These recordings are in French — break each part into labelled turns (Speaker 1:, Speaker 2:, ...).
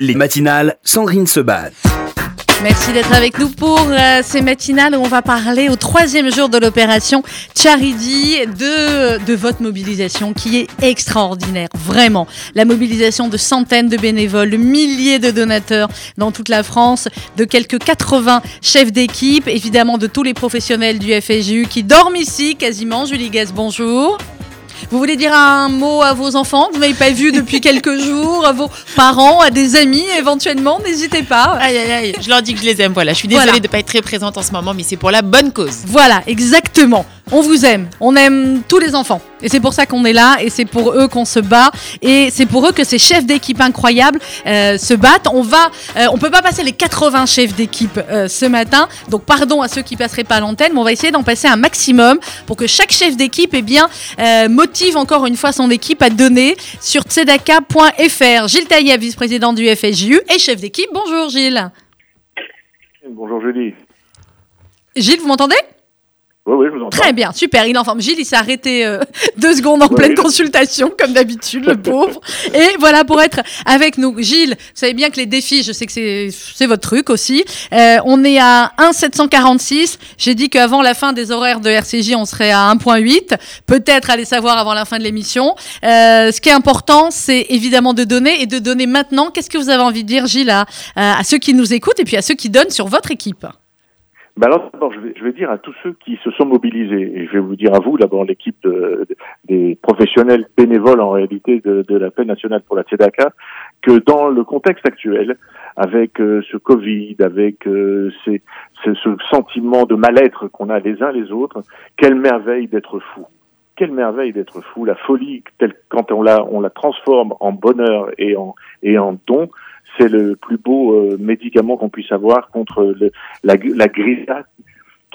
Speaker 1: Les matinales, Sandrine se bat.
Speaker 2: Merci d'être avec nous pour euh, ces matinales où on va parler au troisième jour de l'opération Charity de, de votre mobilisation qui est extraordinaire, vraiment. La mobilisation de centaines de bénévoles, de milliers de donateurs dans toute la France, de quelques 80 chefs d'équipe, évidemment de tous les professionnels du FSJU qui dorment ici quasiment. Julie Guez, bonjour. Vous voulez dire un mot à vos enfants que vous n'avez pas vu depuis quelques jours, à vos parents, à des amis éventuellement N'hésitez pas.
Speaker 3: Aïe, aïe, aïe, je leur dis que je les aime. Voilà, je suis désolée
Speaker 2: Voilà.
Speaker 3: de ne pas être très présente en ce moment, mais c'est pour la bonne cause.
Speaker 2: Voilà, exactement. On vous aime. On aime tous les enfants. Et c'est pour ça qu'on est là. Et c'est pour eux qu'on se bat. Et c'est pour eux que ces chefs d'équipe incroyables euh, se battent. On va, euh, on peut pas passer les 80 chefs d'équipe euh, ce matin. Donc pardon à ceux qui passeraient pas à l'antenne, mais on va essayer d'en passer un maximum pour que chaque chef d'équipe, eh bien, euh, motive encore une fois son équipe à donner sur tzedaka.fr. Gilles Taillet, vice-président du FSJU et chef d'équipe. Bonjour Gilles.
Speaker 4: Bonjour Julie.
Speaker 2: Gilles, vous m'entendez?
Speaker 4: Oui, oui, je vous entends.
Speaker 2: Très bien, super. Il est en forme. Gilles, il s'est arrêté euh, deux secondes en
Speaker 4: Oui.
Speaker 2: pleine consultation, comme d'habitude, le pauvre. Et voilà, pour être avec nous. Gilles, vous savez bien que les défis, je sais que c'est c'est votre truc aussi. Euh, on est à 1,746. J'ai dit qu'avant la fin des horaires de RCJ, on serait à 1,8. Peut-être aller savoir avant la fin de l'émission. Euh, ce qui est important, c'est évidemment de donner et de donner maintenant. Qu'est-ce que vous avez envie de dire, Gilles, à, à ceux qui nous écoutent et puis à ceux qui donnent sur votre équipe?
Speaker 4: Ben alors, d'abord, je vais, dire à tous ceux qui se sont mobilisés, et je vais vous dire à vous, d'abord, l'équipe de- de- des professionnels bénévoles, en réalité, de, la paix nationale pour la Tzedaka, que dans le contexte actuel, avec euh, ce Covid, avec euh, ce, sentiment de mal-être qu'on a les uns les autres, quelle merveille d'être fou. Quelle merveille d'être fou. La folie, telle, quand on la, transforme en bonheur et et en don, c'est le plus beau euh, médicament qu'on puisse avoir contre la, la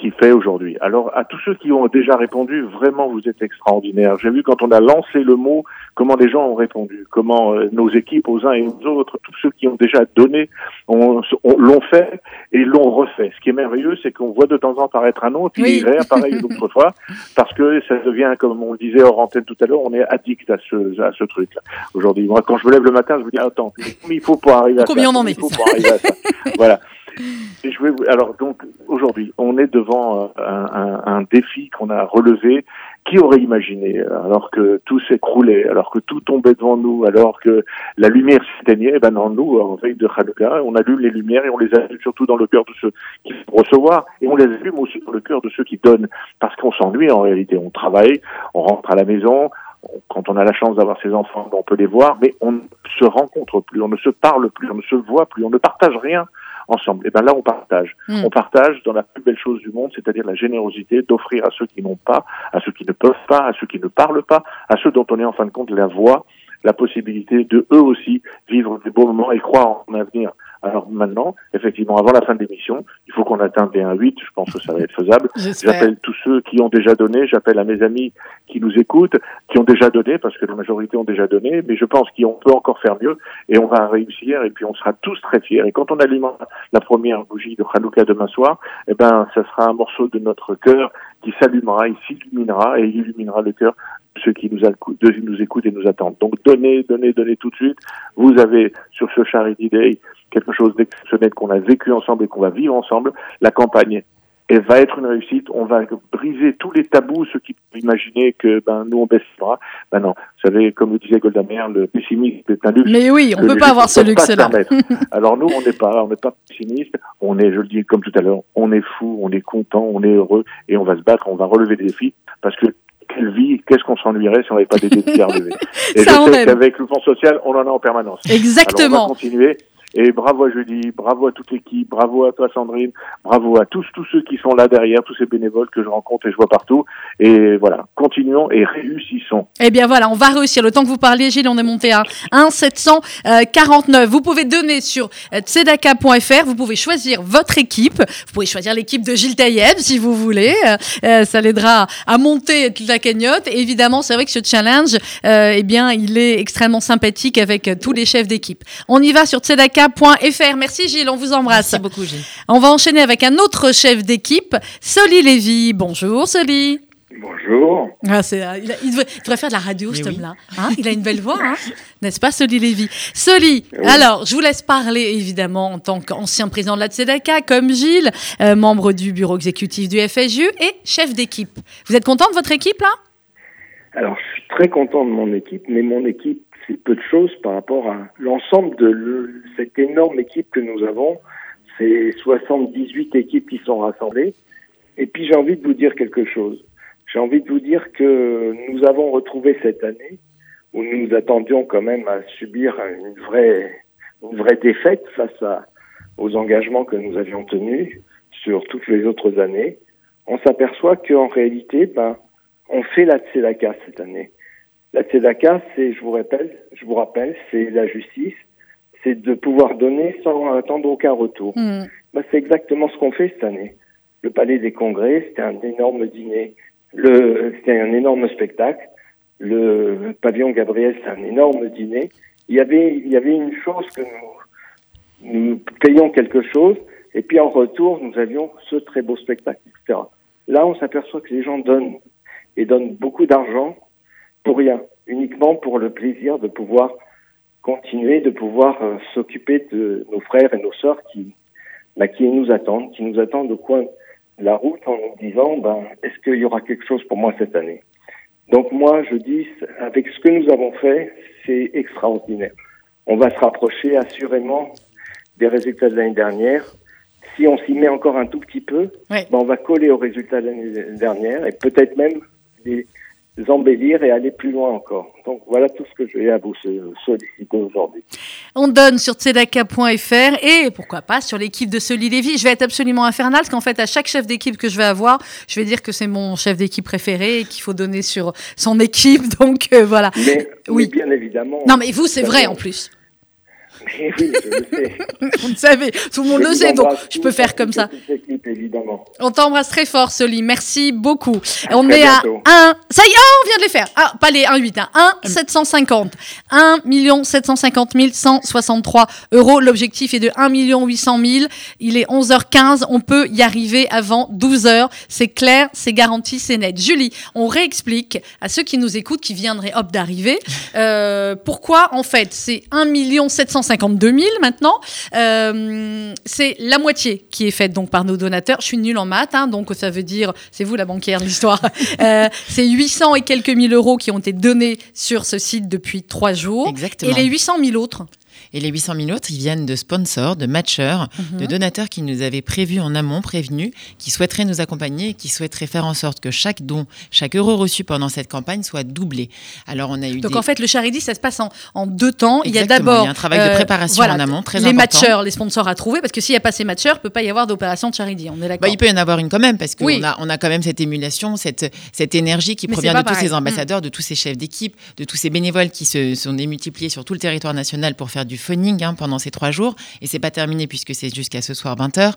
Speaker 4: qui fait aujourd'hui. Alors, à tous ceux qui ont déjà répondu, vraiment, vous êtes extraordinaires. J'ai vu quand on a lancé le mot, comment les gens ont répondu, comment euh, nos équipes, aux uns et aux autres, tous ceux qui ont déjà donné, ont- ont- l'ont fait et l'ont refait. Ce qui est merveilleux, c'est qu'on voit de temps en temps apparaître un nom, puis
Speaker 2: Oui.
Speaker 4: il réapparaît une autre fois, parce que ça devient, comme on le disait hors antenne tout à l'heure, on est addict à ce, à ce truc-là. Aujourd'hui, moi, quand je me lève le matin, je me dis, attends, mais il faut pour arriver à
Speaker 2: Combien
Speaker 4: ça.
Speaker 2: on en est
Speaker 4: voilà. Je vais vous- alors donc aujourd'hui, on est devant euh, un, un- un défi qu'on a relevé. Qui aurait imaginé, euh, alors que tout s'écroulait, alors que tout tombait devant nous, alors que la lumière s'éteignait, eh ben non, nous, en veille de on allume les lumières et on les allume surtout dans le cœur de ceux qui vont recevoir, et on les allume aussi dans le cœur de ceux qui donnent, parce qu'on s'ennuie en réalité. On travaille, on rentre à la maison, on- quand on a la chance d'avoir ses enfants, on peut les voir, mais on ne se rencontre plus, on ne se parle plus, on ne se voit plus, on ne partage rien ensemble. Et ben là, on partage.
Speaker 2: Mm.
Speaker 4: On partage dans la plus belle chose du monde, c'est-à-dire la générosité d'offrir à ceux qui n'ont pas, à ceux qui ne peuvent pas, à ceux qui ne parlent pas, à ceux dont on est en fin de compte la voix, la possibilité de eux aussi vivre des beaux moments et croire en un avenir. Alors maintenant, effectivement, avant la fin de l'émission, faut qu'on atteigne les 1,8. Je pense que ça va être faisable. J'appelle tous ceux qui ont déjà donné, j'appelle à mes amis qui nous écoutent, qui ont déjà donné, parce que la majorité ont déjà donné, mais je pense qu'on peut encore faire mieux, et on va réussir, et puis on sera tous très fiers. Et quand on allumera la première bougie de Hanouka demain soir, eh ben, ça sera un morceau de notre cœur qui s'allumera, il s'illuminera, et il illuminera le cœur ceux qui nous, écoutent et nous attendent. Donc donnez, donnez, donnez tout de suite. Vous avez sur ce Charity Day quelque chose d'exceptionnel qu'on a vécu ensemble et qu'on va vivre ensemble. La campagne elle va être une réussite. On va briser tous les tabous, ceux qui peuvent imaginer que ben nous on baisse les bras. Ben non, vous savez, comme le disait Golda Meir, le pessimisme est un luxe.
Speaker 2: Mais oui, on
Speaker 4: que
Speaker 2: peut pas avoir
Speaker 4: ne
Speaker 2: ce luxe-là.
Speaker 4: Alors nous, on n'est pas, on n'est pas pessimiste. On est, je le dis comme tout à l'heure, on est fou, on est content, on est heureux et on va se battre, on va relever des défis parce que quelle vie, qu'est-ce qu'on s'ennuierait si on n'avait pas des défis à relever. Et
Speaker 2: Ça,
Speaker 4: je sais qu'avec le fonds social, on en a en permanence. Alors on va
Speaker 2: Exactement.
Speaker 4: continuer. Et bravo à Julie, bravo à toute l'équipe, bravo à toi Sandrine, bravo à tous tous ceux qui sont là derrière, tous ces bénévoles que je rencontre et je vois partout. Et voilà, continuons et réussissons.
Speaker 2: Eh bien voilà, on va réussir. Le temps que vous parliez, Gilles, on est monté à 1,749. Vous pouvez donner sur euh, tzedaka.fr. Vous pouvez choisir votre équipe. Vous pouvez choisir l'équipe de Gilles Taïeb, si vous voulez. Euh, euh, ça l'aidera à monter toute la cagnotte. Et évidemment, c'est vrai que ce challenge, euh, eh bien, il est extrêmement sympathique avec euh, tous les chefs d'équipe. On y va sur tzedaka.fr. Merci Gilles, on vous embrasse.
Speaker 3: Merci beaucoup, Gilles.
Speaker 2: On va enchaîner avec un autre chef d'équipe, Soli Lévy. Bonjour Soli.
Speaker 5: Bonjour.
Speaker 2: Ah, c'est, euh, il, a- il devrait, il devrait faire de la radio,
Speaker 3: Mais
Speaker 2: cet
Speaker 3: oui.
Speaker 2: homme-là. Hein il a une belle voix, hein n'est-ce pas, Soli Lévy? Soli,
Speaker 5: Oui.
Speaker 2: alors, je vous laisse parler, évidemment, en tant qu'ancien président de la Tzedaka, comme Gilles, euh, membre du bureau exécutif du FSU et chef d'équipe. Vous êtes content de votre équipe, là?
Speaker 5: Alors, je suis très content de mon équipe, mais mon équipe, c'est peu de choses par rapport à l'ensemble de cette énorme équipe que nous avons. C'est 78 équipes qui sont rassemblées. Et puis, j'ai envie de vous dire quelque chose. J'ai envie de vous dire que nous avons retrouvé cette année où nous nous attendions quand même à subir une vraie, une vraie défaite face à, aux engagements que nous avions tenus sur toutes les autres années. On s'aperçoit qu'en réalité, ben, on fait la tzedaka cette année. La tzedaka, c'est, je vous rappelle, je vous rappelle, c'est la justice, c'est de pouvoir donner sans attendre aucun retour. Ben, c'est exactement ce qu'on fait cette année. Le Palais des Congrès, c'était un énorme dîner. Le, c'était un énorme spectacle. Le pavillon Gabriel, c'est un énorme dîner. Il y avait, il y avait une chose que nous, nous payons quelque chose, et puis en retour, nous avions ce très beau spectacle, etc. Là, on s'aperçoit que les gens donnent, et donnent beaucoup d'argent pour rien, uniquement pour le plaisir de pouvoir continuer, de pouvoir euh, s'occuper de nos frères et nos sœurs qui, bah, qui nous attendent, qui nous attendent au coin de la route en nous disant, ben, est-ce qu'il y aura quelque chose pour moi cette année? Donc moi, je dis, avec ce que nous avons fait, c'est extraordinaire. On va se rapprocher assurément des résultats de l'année dernière. Si on s'y met encore un tout petit peu,
Speaker 2: Ouais.
Speaker 5: ben, on va coller aux résultats de l'année dernière et peut-être même les embellir et aller plus loin encore. Donc voilà tout ce que je vais à vous solliciter aujourd'hui.
Speaker 2: On donne sur tzedaka.fr et pourquoi pas sur l'équipe de Soli Lévy. Je vais être absolument infernal parce qu'en fait, à chaque chef d'équipe que je vais avoir, je vais dire que c'est mon chef d'équipe préféré et qu'il faut donner sur son équipe. Donc euh, voilà.
Speaker 5: Mais,
Speaker 2: Oui.
Speaker 5: mais bien évidemment.
Speaker 2: Non, mais vous, c'est vrai en plus.
Speaker 5: Mais oui, je le sais.
Speaker 2: Vous le savez, tout le monde
Speaker 5: Je
Speaker 2: le sait, donc je peux faire comme ça.
Speaker 5: évidemment.
Speaker 2: On t'embrasse très fort, Soli. Merci beaucoup.
Speaker 5: À
Speaker 2: on est à
Speaker 5: bientôt.
Speaker 2: 1. Ça y est, oh, on vient de les faire. Ah, pas les 1,8. Hein. 1 750. 1 750 163 euros. L'objectif est de 1 800 000. Il est 11h15. On peut y arriver avant 12h. C'est clair, c'est garanti, c'est net. Julie, on réexplique à ceux qui nous écoutent, qui viendraient hop d'arriver, euh, pourquoi en fait c'est 1 752 000 maintenant. Euh, c'est la moitié qui est faite donc par nos donateurs. Je suis nulle en maths, hein, donc ça veut dire, c'est vous la banquière de l'histoire. Euh, c'est 800 et quelques mille euros qui ont été donnés sur ce site depuis trois jours.
Speaker 3: Exactement.
Speaker 2: Et les 800 000 autres
Speaker 3: Et les 800 000 autres, ils viennent de sponsors, de matcheurs,
Speaker 2: Mhm.
Speaker 3: de donateurs qui nous avaient prévus en amont, prévenus, qui souhaiteraient nous accompagner et qui souhaiteraient faire en sorte que chaque don, chaque euro reçu pendant cette campagne soit doublé. Alors, on a eu
Speaker 2: Donc
Speaker 3: des...
Speaker 2: en fait, le charity, ça se passe en, en deux temps. il y a d'abord
Speaker 3: il y a un travail de préparation en amont très
Speaker 2: les
Speaker 3: important.
Speaker 2: matcheurs, les sponsors à trouver, parce que s'il n'y a pas ces matcheurs, il peut pas y avoir d'opération de charity. On est d'accord.
Speaker 3: Bah, il peut y en avoir une quand même, parce qu'on
Speaker 2: Oui.
Speaker 3: a, on a quand même cette émulation, cette, cette énergie qui
Speaker 2: Mais
Speaker 3: provient de tous ces ambassadeurs, de tous ces chefs d'équipe, de tous ces bénévoles qui se sont démultipliés sur tout le territoire national pour faire du phoning hein, pendant ces trois jours. Et c'est pas terminé puisque c'est jusqu'à ce soir 20h.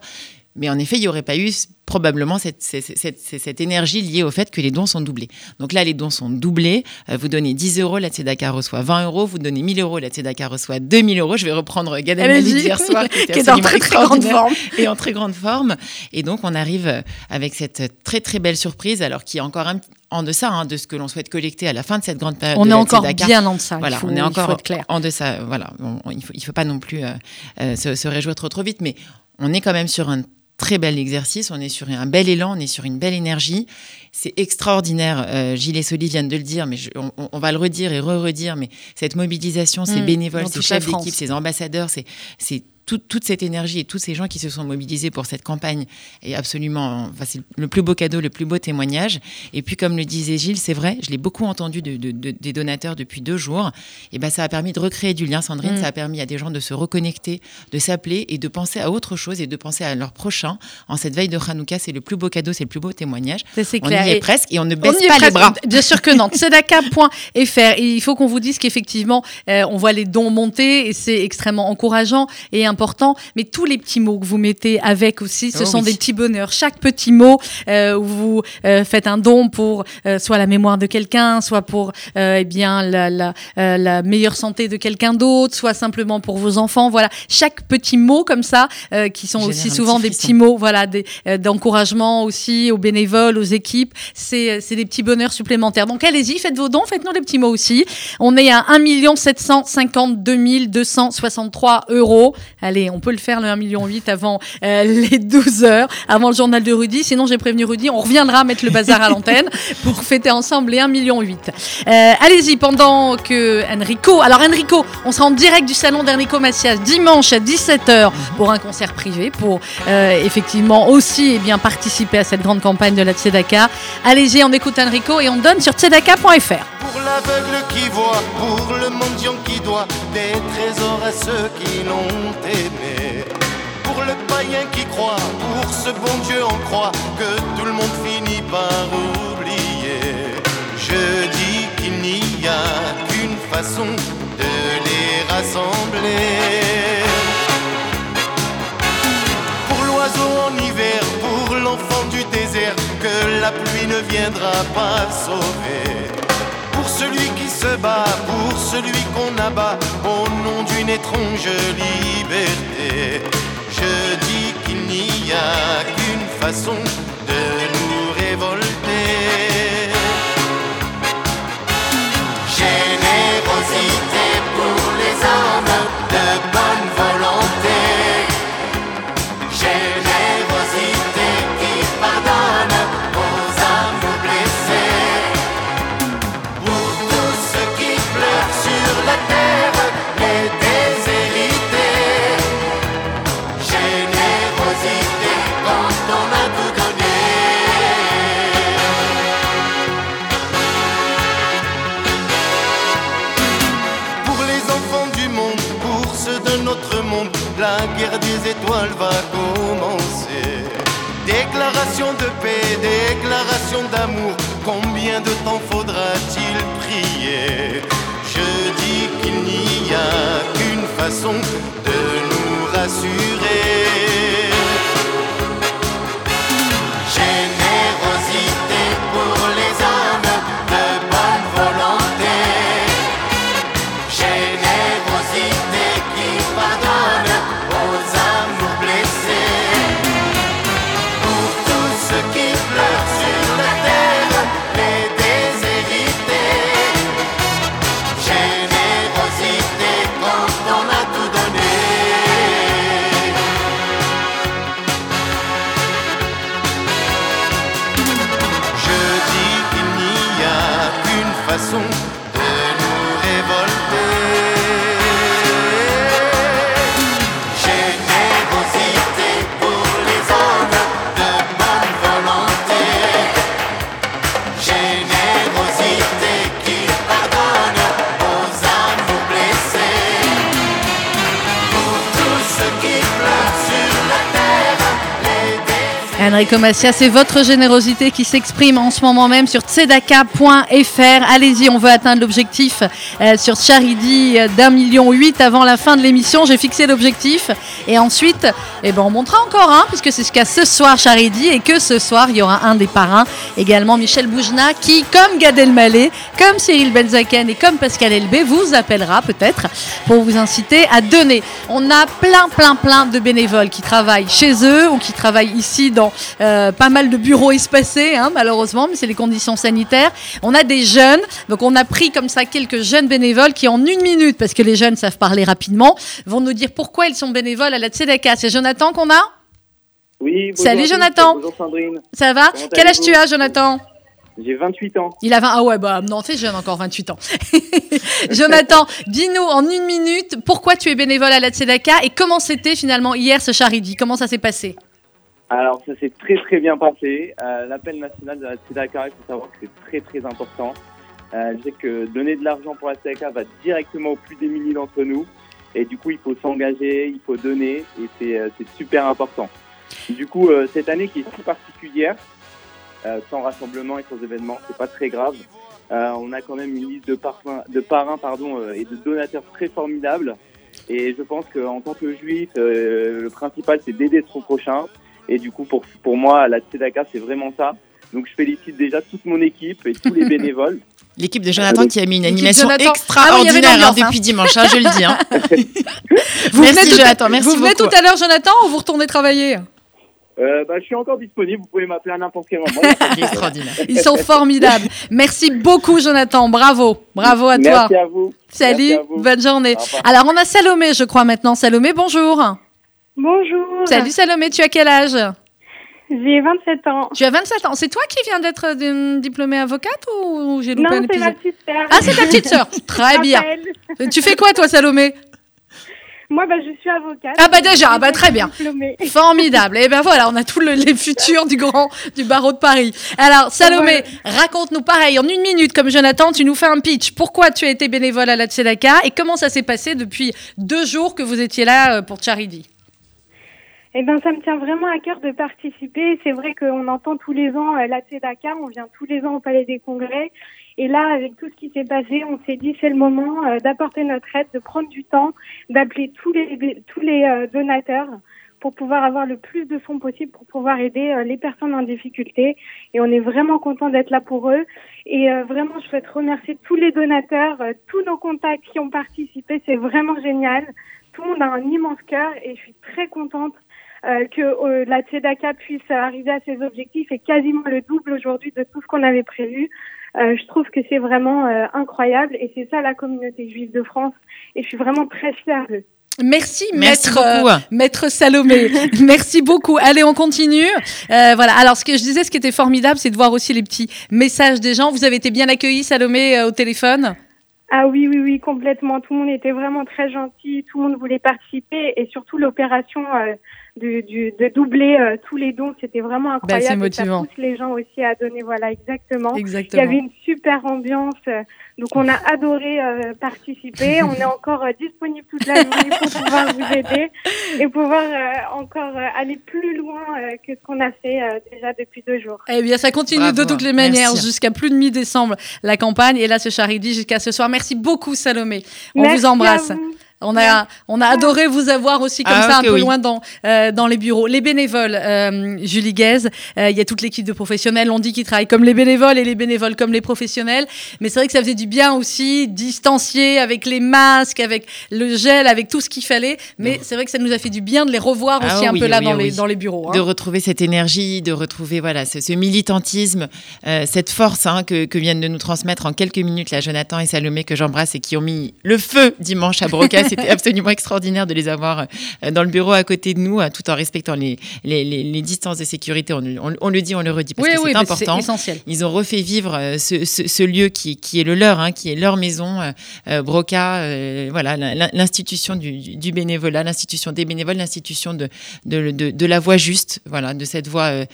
Speaker 3: Mais en effet, il n'y aurait pas eu probablement cette, cette, cette- énergie liée au fait que les dons sont doublés. Donc là, les dons sont doublés. Euh, vous donnez 10 euros, la Tzedaka reçoit 20 euros. Vous donnez 1000 euros, la Tzedaka reçoit 2000 euros. Je vais reprendre Gad Elmaleh d'hier soir, qui
Speaker 2: est en très, très grande forme.
Speaker 3: et en très grande forme. Et donc, on arrive euh, avec cette très, très belle surprise, alors qui est encore un, en deçà hein, de ce que l'on souhaite collecter à la fin de cette grande période
Speaker 2: on est encore bien en deçà.
Speaker 3: Voilà,
Speaker 2: faut,
Speaker 3: on est encore
Speaker 2: clair.
Speaker 3: en deçà. Voilà, On- on- il faut, il faut pas non plus euh, euh, se, se réjouir trop trop vite, mais on est quand même sur un très bel exercice. On est sur un bel élan, on est sur une belle énergie. C'est extraordinaire. Euh, Gilles et Soli viennent de le dire, mais je- on, va le redire et re-redire. Mais cette mobilisation, ces
Speaker 2: Mm,
Speaker 3: bénévoles, ces chefs d'équipe, ces ambassadeurs, c'est tout- toute cette énergie et tous ces gens qui se sont mobilisés pour cette campagne est absolument, enfin, c'est le plus beau cadeau, le plus beau témoignage. Et puis, comme le disait Gilles, c'est vrai, je l'ai beaucoup entendu de- de- de- des donateurs depuis deux jours. Et ben, ça a permis de recréer du lien, Sandrine.
Speaker 2: Mm.
Speaker 3: Ça a permis à des gens de se reconnecter, de s'appeler et de penser à autre chose et de penser à leur prochain. En cette veille de Hanouka, c'est le plus beau cadeau, c'est le plus beau témoignage.
Speaker 2: Ça, C'est
Speaker 3: On
Speaker 2: clair.
Speaker 3: y est
Speaker 2: Et-
Speaker 3: presque et on ne
Speaker 2: On
Speaker 3: baisse
Speaker 2: est
Speaker 3: pas les bras.
Speaker 2: Bien sûr que non. Tzedaka.fr. Et il faut qu'on vous dise qu'effectivement, euh, on voit les dons monter et c'est extrêmement encourageant. Et un important, mais tous les petits mots que vous mettez avec aussi, ce
Speaker 3: Oh
Speaker 2: sont
Speaker 3: oui.
Speaker 2: des petits bonheurs. Chaque petit mot euh, où vous euh, faites un don pour euh, soit la mémoire de quelqu'un, soit pour eh bien la, la, la meilleure santé de quelqu'un d'autre, soit simplement pour vos enfants. Voilà, chaque petit mot comme ça, qui sont aussi souvent
Speaker 3: petit
Speaker 2: des petits mots, voilà, d'encouragement aussi aux bénévoles, aux équipes. C'est des petits bonheurs supplémentaires. Donc allez-y, faites vos dons, faites-nous les petits mots aussi. On est à 1 752 263 euros. Allez, on peut le faire le 1 million 8 avant euh, les 12 heures, avant le journal de Rudy. Sinon, j'ai prévenu Rudy, on reviendra mettre le bazar à l'antenne pour fêter ensemble les 1 million 8. Euh, allez-y, pendant que Enrico, alors Enrico, on sera en direct du salon d'Enrico Macias dimanche à 17h pour un concert privé, pour euh, effectivement aussi eh bien, participer à cette grande campagne de la Tzedaka. Allez-y, on écoute Enrico et on donne sur tzedaka.fr.
Speaker 6: Pour l'aveugle qui voit, pour le mendiant qui doit des trésors à ceux qui l'ont Pour le païen qui croit, pour ce bon Dieu en croit, que tout le monde finit par oublier. Je dis qu'il n'y a qu'une façon de les rassembler. Pour l'oiseau en hiver, pour l'enfant du désert, que la pluie ne viendra pas sauver. Se bat, pour celui qu'on abat, au nom d'une étrange liberté. Je dis qu'il n'y a qu'une façon de nous révolter.
Speaker 2: Enrico Macias, c'est votre générosité qui s'exprime en ce moment même sur tzedaka.fr. Allez-y, on veut atteindre l'objectif euh, sur Charity euh, d'un million huit avant la fin de l'émission. J'ai fixé l'objectif et ensuite, eh ben, on montera encore un puisque c'est jusqu'à ce soir Charity et que ce soir il y aura un des parrains également Michel Boujna qui, comme Gad Elmaleh, comme Cyril Benzaken et comme Pascal Elbé, vous appellera peut-être pour vous inciter à donner. On a plein, plein, plein de bénévoles qui travaillent chez eux ou qui travaillent ici dans euh, pas mal de bureaux espacés, hein, malheureusement, mais c'est les conditions sanitaires. On a des jeunes, donc on a pris comme ça quelques jeunes bénévoles qui en une minute, parce que les jeunes savent parler rapidement, vont nous dire pourquoi ils sont bénévoles à la Tzedaka. C'est Jonathan qu'on a?
Speaker 7: Oui, bonjour
Speaker 2: Salut. Jonathan.
Speaker 7: Bonjour Sandrine.
Speaker 2: Ça va?
Speaker 7: Comment
Speaker 2: Quel âge tu as, Jonathan?
Speaker 7: J'ai 28 ans.
Speaker 2: Il a 20... Ah ouais, bah non, t'es jeune encore, 28 ans. Jonathan, dis-nous en une minute pourquoi tu es bénévole à la Tzedaka et comment c'était finalement hier ce charidi Comment ça s'est passé?
Speaker 7: Alors, ça s'est très très bien passé. Euh, L'appel national de la Tzedaka, il faut savoir que c'est très très important. Euh, je sais que donner de l'argent pour la Tzedaka va directement aux plus démunis d'entre nous. Et du coup, il faut s'engager, il faut donner, et c'est euh, super important. Du coup, euh, cette année qui est si particulière, euh, sans rassemblement et sans événement, c'est pas très grave. Euh, on a quand même une liste de, parrains, de parrains pardon, et de donateurs très formidables. Et je pense qu'en tant que juif, le principal c'est d'aider son prochain. Et du coup, pour, pour moi, la Tzedaka, c'est vraiment ça. Donc je félicite déjà toute mon équipe et tous les bénévoles.
Speaker 3: L'équipe de Jonathan qui a mis une animation extraordinaire
Speaker 2: Ah oui,
Speaker 3: hein, depuis dimanche, hein, je le dis. hein.
Speaker 2: Vous
Speaker 3: Merci,
Speaker 2: venez tout à-
Speaker 3: Jonathan, merci
Speaker 2: Vous venez
Speaker 3: beaucoup.
Speaker 2: tout à l'heure, Jonathan, ou vous retournez travailler?
Speaker 7: Euh, bah, je suis encore disponible, vous pouvez m'appeler à n'importe quel moment.
Speaker 3: Extraordinaire.
Speaker 2: Ils sont formidables. Merci beaucoup, Jonathan. Bravo. Bravo à toi.
Speaker 7: Merci à vous.
Speaker 2: Salut.
Speaker 7: Merci à vous.
Speaker 2: Bonne journée. Alors, on a Salomé, je crois, maintenant. Salomé, bonjour.
Speaker 8: Bonjour.
Speaker 2: Salut, Salomé. Tu as quel âge?
Speaker 8: J'ai 27 ans.
Speaker 2: Tu as 27 ans. C'est toi qui viens d'être euh, diplômée avocate ou j'ai loupé
Speaker 8: Non,
Speaker 2: un
Speaker 8: c'est ma petite sœur.
Speaker 2: Ah, c'est ta petite sœur. Très bien.
Speaker 8: Raphaël.
Speaker 2: Tu fais quoi, toi, Salomé?
Speaker 8: Moi, bah, je suis avocate.
Speaker 2: Ah bah déjà, ah bah très bien.
Speaker 8: Diplômée.
Speaker 2: Formidable. Et ben voilà, on a tous le- les futurs du grand du barreau de Paris. Alors, Salomé, raconte-nous pareil en une minute, comme Jonathan, tu nous fais un pitch. Pourquoi tu as été bénévole à la Tzedaka et comment ça s'est passé depuis deux jours que vous étiez là euh, pour Charity?
Speaker 8: Eh ben, ça me tient vraiment à cœur de participer. C'est vrai qu'on entend tous les ans euh, la Tzedaka, on vient tous les ans au Palais des Congrès. Et là, avec tout ce qui s'est passé, on s'est dit c'est le moment euh, d'apporter notre aide, de prendre du temps, d'appeler tous les tous les euh, donateurs pour pouvoir avoir le plus de fonds possible pour pouvoir aider les personnes en difficulté. Et on est vraiment content d'être là pour eux. Et vraiment, je souhaite remercier tous les donateurs, tous nos contacts qui ont participé. C'est vraiment génial. Tout le monde a un immense cœur et je suis très contente euh, que euh, la Tzedaka puisse arriver à ses objectifs et quasiment le double aujourd'hui de tout ce qu'on avait prévu. Euh, je trouve que c'est vraiment euh, incroyable et c'est ça la communauté juive de France et je suis vraiment très fière d'eux.
Speaker 2: Merci,
Speaker 3: Merci
Speaker 2: maître, euh, maître Salomé. Merci beaucoup. Allez, on continue. Euh, voilà. Alors, ce que je disais, ce qui était formidable, c'est de voir aussi les petits messages des gens. Vous avez été bien accueillis, Salomé, euh, au téléphone?
Speaker 8: Ah oui, oui, oui, complètement. Tout le monde était vraiment très gentil. Tout le monde voulait participer et surtout l'opération de, du- de doubler euh, tous les dons, c'était vraiment incroyable.
Speaker 2: c'est motivant.
Speaker 8: Ça pousse les gens aussi à donner, voilà, exactement. Il y avait une super ambiance, euh, donc on a adoré euh, participer. on est encore euh, disponible toute la journée pour pouvoir vous aider et pouvoir euh, encore euh, aller plus loin euh, que ce qu'on a fait euh, déjà depuis deux jours.
Speaker 2: Eh bien, ça continue
Speaker 3: Bravo,
Speaker 2: de toutes les manières jusqu'à plus de mi-décembre, la campagne. Et là, c'est Charity jusqu'à ce soir. Merci beaucoup, Salomé. On
Speaker 8: Merci
Speaker 2: vous embrasse.
Speaker 8: à vous.
Speaker 2: On a, on a adoré vous avoir aussi comme
Speaker 3: Ah,
Speaker 2: ça un peu
Speaker 3: oui.
Speaker 2: loin dans, euh, dans les bureaux. Les bénévoles, euh, Julie Guèze, euh, il y a toute l'équipe de professionnels, on dit qu'ils travaillent comme les bénévoles et les bénévoles comme les professionnels. Mais c'est vrai que ça faisait du bien aussi, distancier avec les masques, avec le gel, avec tout ce qu'il fallait. Mais c'est vrai que ça nous a fait du bien de les revoir
Speaker 3: Ah
Speaker 2: aussi un
Speaker 3: oui,
Speaker 2: peu là dans,
Speaker 3: oui.
Speaker 2: les, dans les bureaux. hein.
Speaker 3: de retrouver cette énergie, de retrouver voilà ce, ce militantisme, cette force hein, que, que viennent de nous transmettre en quelques minutes là Jonathan et Salomé que j'embrasse et qui ont mis le feu dimanche à Broca. C'était absolument extraordinaire de les avoir euh, dans le bureau à côté de nous, euh, tout en respectant les, les, les- les distances de sécurité. On, on- on le dit, on le redit parce
Speaker 2: oui,
Speaker 3: que
Speaker 2: oui,
Speaker 3: c'est important.
Speaker 2: essentiel.
Speaker 3: Ils ont refait vivre euh, ce, ce- ce lieu qui, qui est le leur, hein, qui est leur maison, euh, Broca, euh, voilà, l'in- l'institution du, du bénévolat, l'institution des bénévoles, l'institution de, de, de, de la voie juste, voilà, de cette voie euh,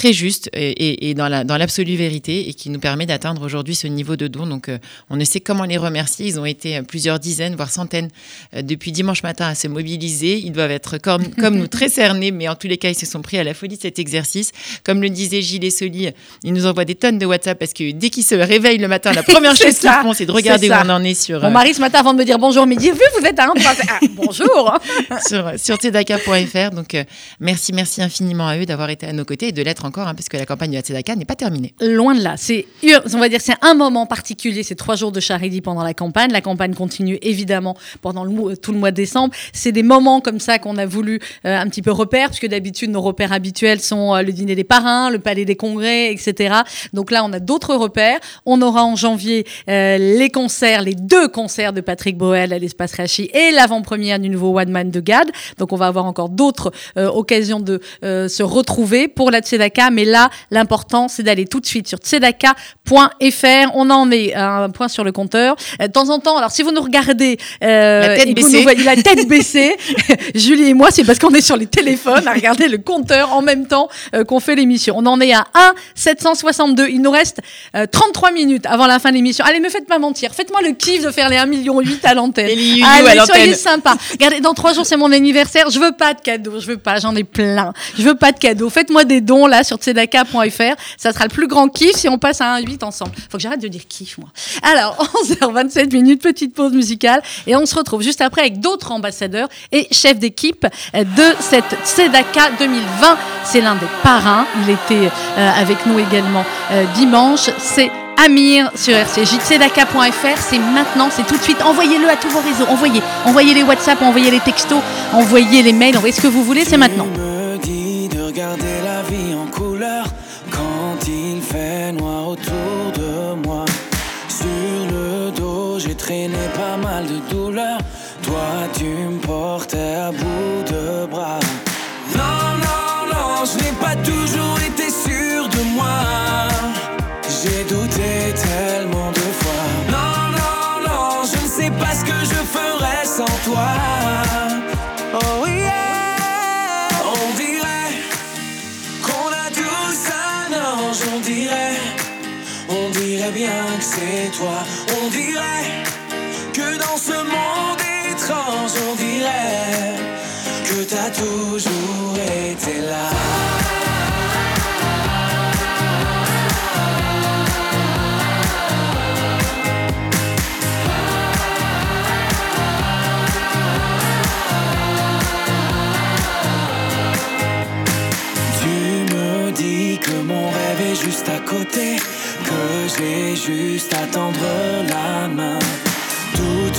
Speaker 3: très juste et, et- et dans la dans l'absolue vérité et qui nous permet d'atteindre aujourd'hui ce niveau de don. Donc, euh, on ne sait comment les remercier. Ils ont été euh, plusieurs dizaines, voire centaines, euh, depuis dimanche matin à se mobiliser. Ils doivent être comme, comme nous très cernés, mais en tous les cas, ils se sont pris à la folie de cet exercice. Comme le disait Gilles Soli, ils nous envoient des tonnes de WhatsApp parce que dès qu'ils se réveillent le matin, la première chose qu'ils font, c'est de regarder où on en est sur,
Speaker 2: Mon mari, ce matin, avant de me dire bonjour, me dit Vu, vous êtes à un point. Ah, bonjour.
Speaker 3: sur, sur tzedaka.fr. Donc, euh, merci, merci infiniment à eux d'avoir été à nos côtés et de l'être encore, hein, parce que la campagne de la Tzedaka n'est pas terminée.
Speaker 2: Loin de là. C'est, on va dire, c'est un moment particulier, ces trois jours de charity pendant la campagne. La campagne continue évidemment pendant tout le mois de décembre. C'est des moments comme ça qu'on a voulu euh, un petit peu repère, puisque d'habitude nos repères habituels sont euh, le dîner des parrains, le palais des congrès, etc. Donc là, on a d'autres repères. On aura en janvier euh, les concerts, les deux concerts de Patrick Boel à l'espace Rachi et l'avant-première du nouveau One Man de Gad. Donc on va avoir encore d'autres occasions de se retrouver pour la Tzedaka. Mais là, l'important, c'est d'aller tout de suite sur tzedaka.fr. On en est à un point sur le compteur. Euh, De temps en temps, alors si vous nous regardez euh,
Speaker 3: La tête
Speaker 2: et que vous
Speaker 3: baissée.
Speaker 2: nous voyez la tête baissée, Julie et moi, c'est parce qu'on est sur les téléphones à regarder le compteur en même temps euh, qu'on fait l'émission. On en est à 1 762. Il nous reste euh, 33 minutes avant la fin de l'émission. Allez, me faites pas mentir. Faites-moi le kiff de faire les 1,8 million à l'antenne. Allez,
Speaker 3: à
Speaker 2: soyez sympa. Regardez, dans trois jours, c'est mon anniversaire. Je veux pas de cadeaux. Je veux pas. J'en ai plein. Je veux pas de cadeaux. Faites-moi des dons. Là sur tzedaka.fr. Ça sera le plus grand kiff si on passe à un 8 ensemble. Faut que j'arrête de dire kiff, moi. Alors, 11h27 minutes, petite pause musicale. Et on se retrouve juste après avec d'autres ambassadeurs et chefs d'équipe de cette Tzedaka 2020. C'est l'un des parrains. Il était euh, avec nous également euh, dimanche. C'est Amir sur RCJ, tzedaka.fr, c'est maintenant, c'est tout de suite. Envoyez-le à tous vos réseaux, envoyez, envoyez les WhatsApp, envoyez les textos, envoyez les mails, envoyez ce que vous voulez, c'est maintenant.
Speaker 9: De douleurs. Toi, tu me portais à bout de bras. Non, non, non, je n'ai pas toujours été sûr de moi. J'ai douté tellement de fois. Non, non, non, je ne sais pas ce que je ferais sans toi. Oh yeah, on dirait qu'on a tous un ange, on dirait, on dirait bien que c'est toi. On dirait ce monde étrange, on dirait que t'as toujours été là. Tu me dis que mon rêve est juste à côté, que j'ai juste à tendre la main.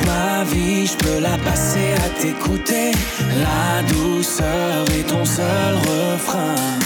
Speaker 9: Ma vie, je peux la passer à t'écouter. La douceur est ton seul refrain.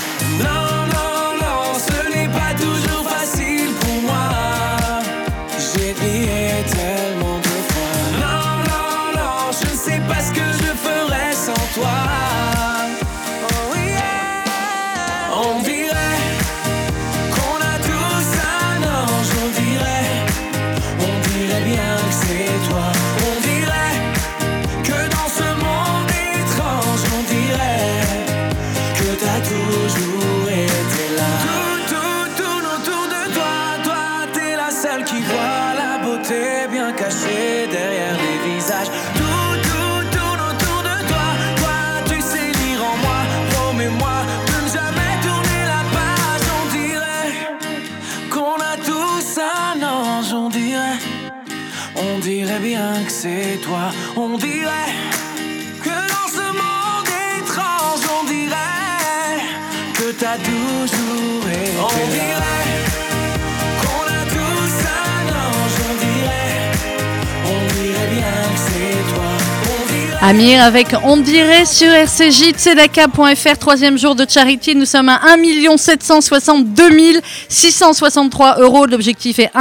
Speaker 2: Amir avec On dirait sur RCJ, tzedaka.fr, troisième jour de charity. Nous sommes à 1 762 663 euros. L'objectif est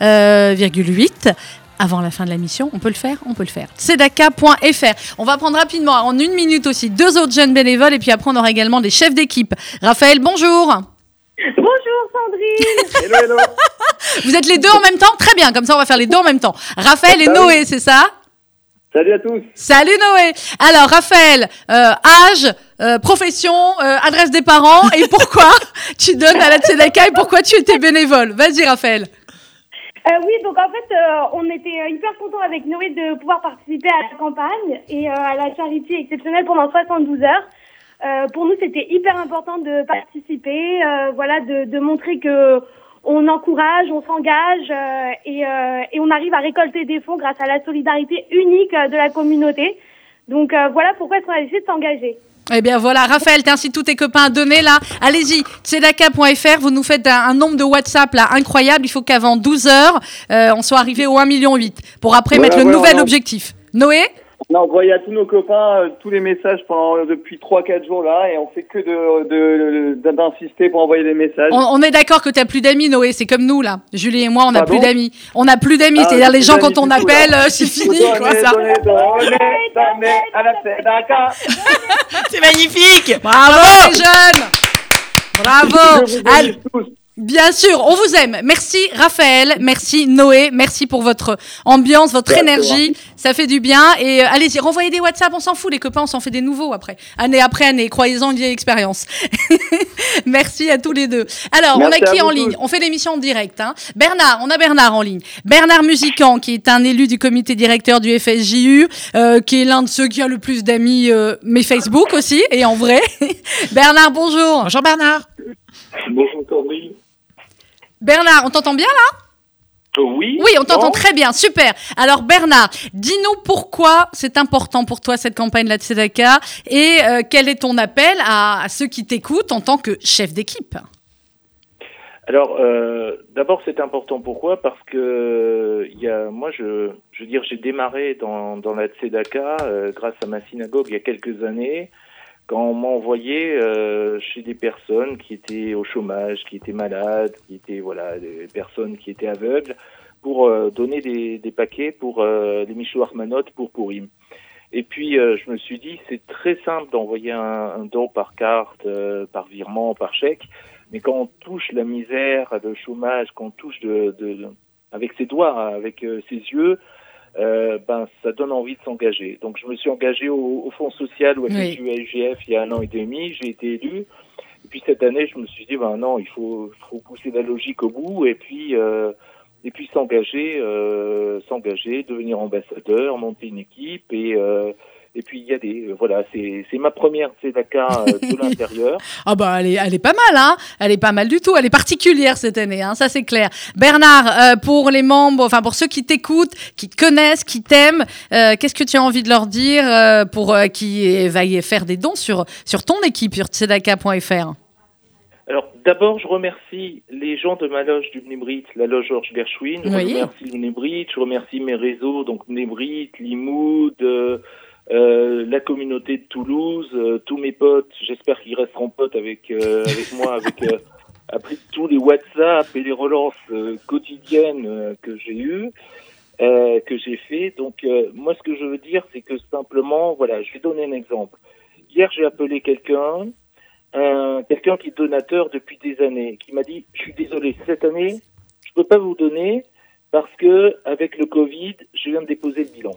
Speaker 2: 1,8. Avant la fin de la mission, on peut le faire, on peut le faire. Tzedaka.fr. On va prendre rapidement, en une minute aussi, deux autres jeunes bénévoles et puis après on aura également des chefs d'équipe. Raphaël, bonjour.
Speaker 8: Bonjour Sandrine
Speaker 7: Hello, hello.
Speaker 2: Vous êtes les deux en même temps? Très bien, comme ça on va faire les deux en même temps. Raphaël et
Speaker 7: Ah.
Speaker 2: Noé, c'est ça?
Speaker 7: Salut à tous.
Speaker 2: Salut Noé. Alors Raphaël, euh, âge, euh, profession, euh, adresse des parents et pourquoi tu donnes à la Tzedaka et pourquoi tu étais bénévole? Vas-y Raphaël.
Speaker 8: Euh, oui, donc en fait, euh, on était hyper contents avec Noé de pouvoir participer à la campagne et euh, à la charité exceptionnelle pendant 72 heures. Euh, pour nous, c'était hyper important de participer, euh, voilà, de, de montrer que on encourage, on s'engage euh, et, euh, et on arrive à récolter des fonds grâce à la solidarité unique euh, de la communauté. Donc euh, voilà pourquoi on a décidé de s'engager.
Speaker 2: Eh bien voilà, Raphaël, t'incites tous tes copains à donner là. Allez-y, tzedaka.fr, vous nous faites un, un nombre de WhatsApp là incroyable. Il faut qu'avant 12 heures, euh, on soit arrivé au 1,8 million pour après
Speaker 7: Voilà,
Speaker 2: mettre le
Speaker 7: voilà,
Speaker 2: nouvel objectif. Noé?
Speaker 7: On a envoyé à tous nos copains euh, tous les messages pendant, depuis 3-4 jours là et on fait que de, de, de- d'insister pour envoyer les messages.
Speaker 2: on, on est d'accord que t'as plus d'amis, Noé. C'est comme nous là. Julie et moi, on n'a
Speaker 7: Pardon
Speaker 2: plus d'amis. On n'a plus d'amis.
Speaker 7: Ah,
Speaker 2: C'est-à-dire les gens quand on appelle, euh, c'est fini quoi ça.
Speaker 3: C'est magnifique
Speaker 2: Bravo les jeunes. Bravo.
Speaker 7: Je vous tous.
Speaker 2: Bien sûr, on vous aime. Merci Raphaël, merci Noé, merci pour votre ambiance, votre énergie. Ça fait du bien. Et euh, allez-y, renvoyez des WhatsApp, on s'en fout, les copains, on s'en fait des nouveaux après. Année après année, croyez-en une vieille expérience. merci à tous les deux. Alors,
Speaker 7: Merci
Speaker 2: on a qui en ligne
Speaker 7: tous.
Speaker 2: On fait l'émission en direct. Hein. Bernard, on a Bernard en ligne. Bernard Musicant, qui est un élu du comité directeur du FSJU, euh, qui est l'un de ceux qui a le plus d'amis, euh, mais Facebook aussi, et en vrai. Bernard, bonjour.
Speaker 3: Bonjour Bernard.
Speaker 2: Bernard, on t'entend bien là?
Speaker 5: Oui.
Speaker 2: Oui, on t'entend très bien, super. Alors Bernard, dis-nous pourquoi c'est important pour toi cette campagne de la Tzedaka et euh, quel est ton appel à, à ceux qui t'écoutent en tant que chef d'équipe?
Speaker 10: Alors, euh, d'abord, c'est important. Pourquoi? Parce que euh, il y a, moi, je, je veux dire, j'ai démarré dans, dans la Tzedaka euh, grâce à ma synagogue il y a quelques années, quand on m'a envoyé euh, chez des personnes qui étaient au chômage, qui étaient malades, qui étaient voilà, des personnes qui étaient aveugles, pour euh, donner des, des paquets pour euh, les Michou Armanot pour Purim. Et puis, euh, je me suis dit, c'est très simple d'envoyer un, un don par carte, euh, par virement, par chèque. Mais quand on touche la misère, le chômage, quand on touche de, de, de- avec ses doigts, avec euh, ses yeux, euh, ben ça donne envie de s'engager. Donc je me suis engagé au, au Fonds social ou à
Speaker 2: Oui.
Speaker 10: UGF il y a un an et demi, j'ai été élu. Et puis cette année, je me suis dit ben non, il faut, faut pousser la logique au bout et puis euh, et puis s'engager, euh, s'engager, devenir ambassadeur, monter une équipe et euh, et puis il y a des voilà, c'est ma première Tzedaka euh, de l'intérieur.
Speaker 2: Ah bah elle est, elle est pas mal, hein Elle est pas mal du tout. Elle est particulière cette année, hein ça c'est clair. Bernard, euh, pour les membres, enfin pour ceux qui t'écoutent, qui te connaissent, qui t'aiment, euh, qu'est-ce que tu as envie de leur dire euh, pour euh, qui va y faire des dons sur sur ton équipe sur tzedaka.fr
Speaker 10: Alors, d'abord, je remercie les gens de ma loge du Mnebrit, la loge Georges Gershwin. Je
Speaker 2: Oui.
Speaker 10: remercie le Mnebrit, je remercie mes réseaux, donc Mnebrit, Limoud, euh, la communauté de Toulouse, euh, tous mes potes. J'espère qu'ils resteront potes avec, euh, avec moi, avec euh, après tous les WhatsApp et les relances euh, quotidiennes euh, que j'ai eues. euh, que j'ai fait. Donc, euh, moi, ce que je veux dire, c'est que simplement, voilà, je vais donner un exemple. Hier, j'ai appelé quelqu'un, un quelqu'un qui est donateur depuis des années, qui m'a dit je suis désolé cette année je peux pas vous donner parce que avec le Covid je viens de déposer le bilan.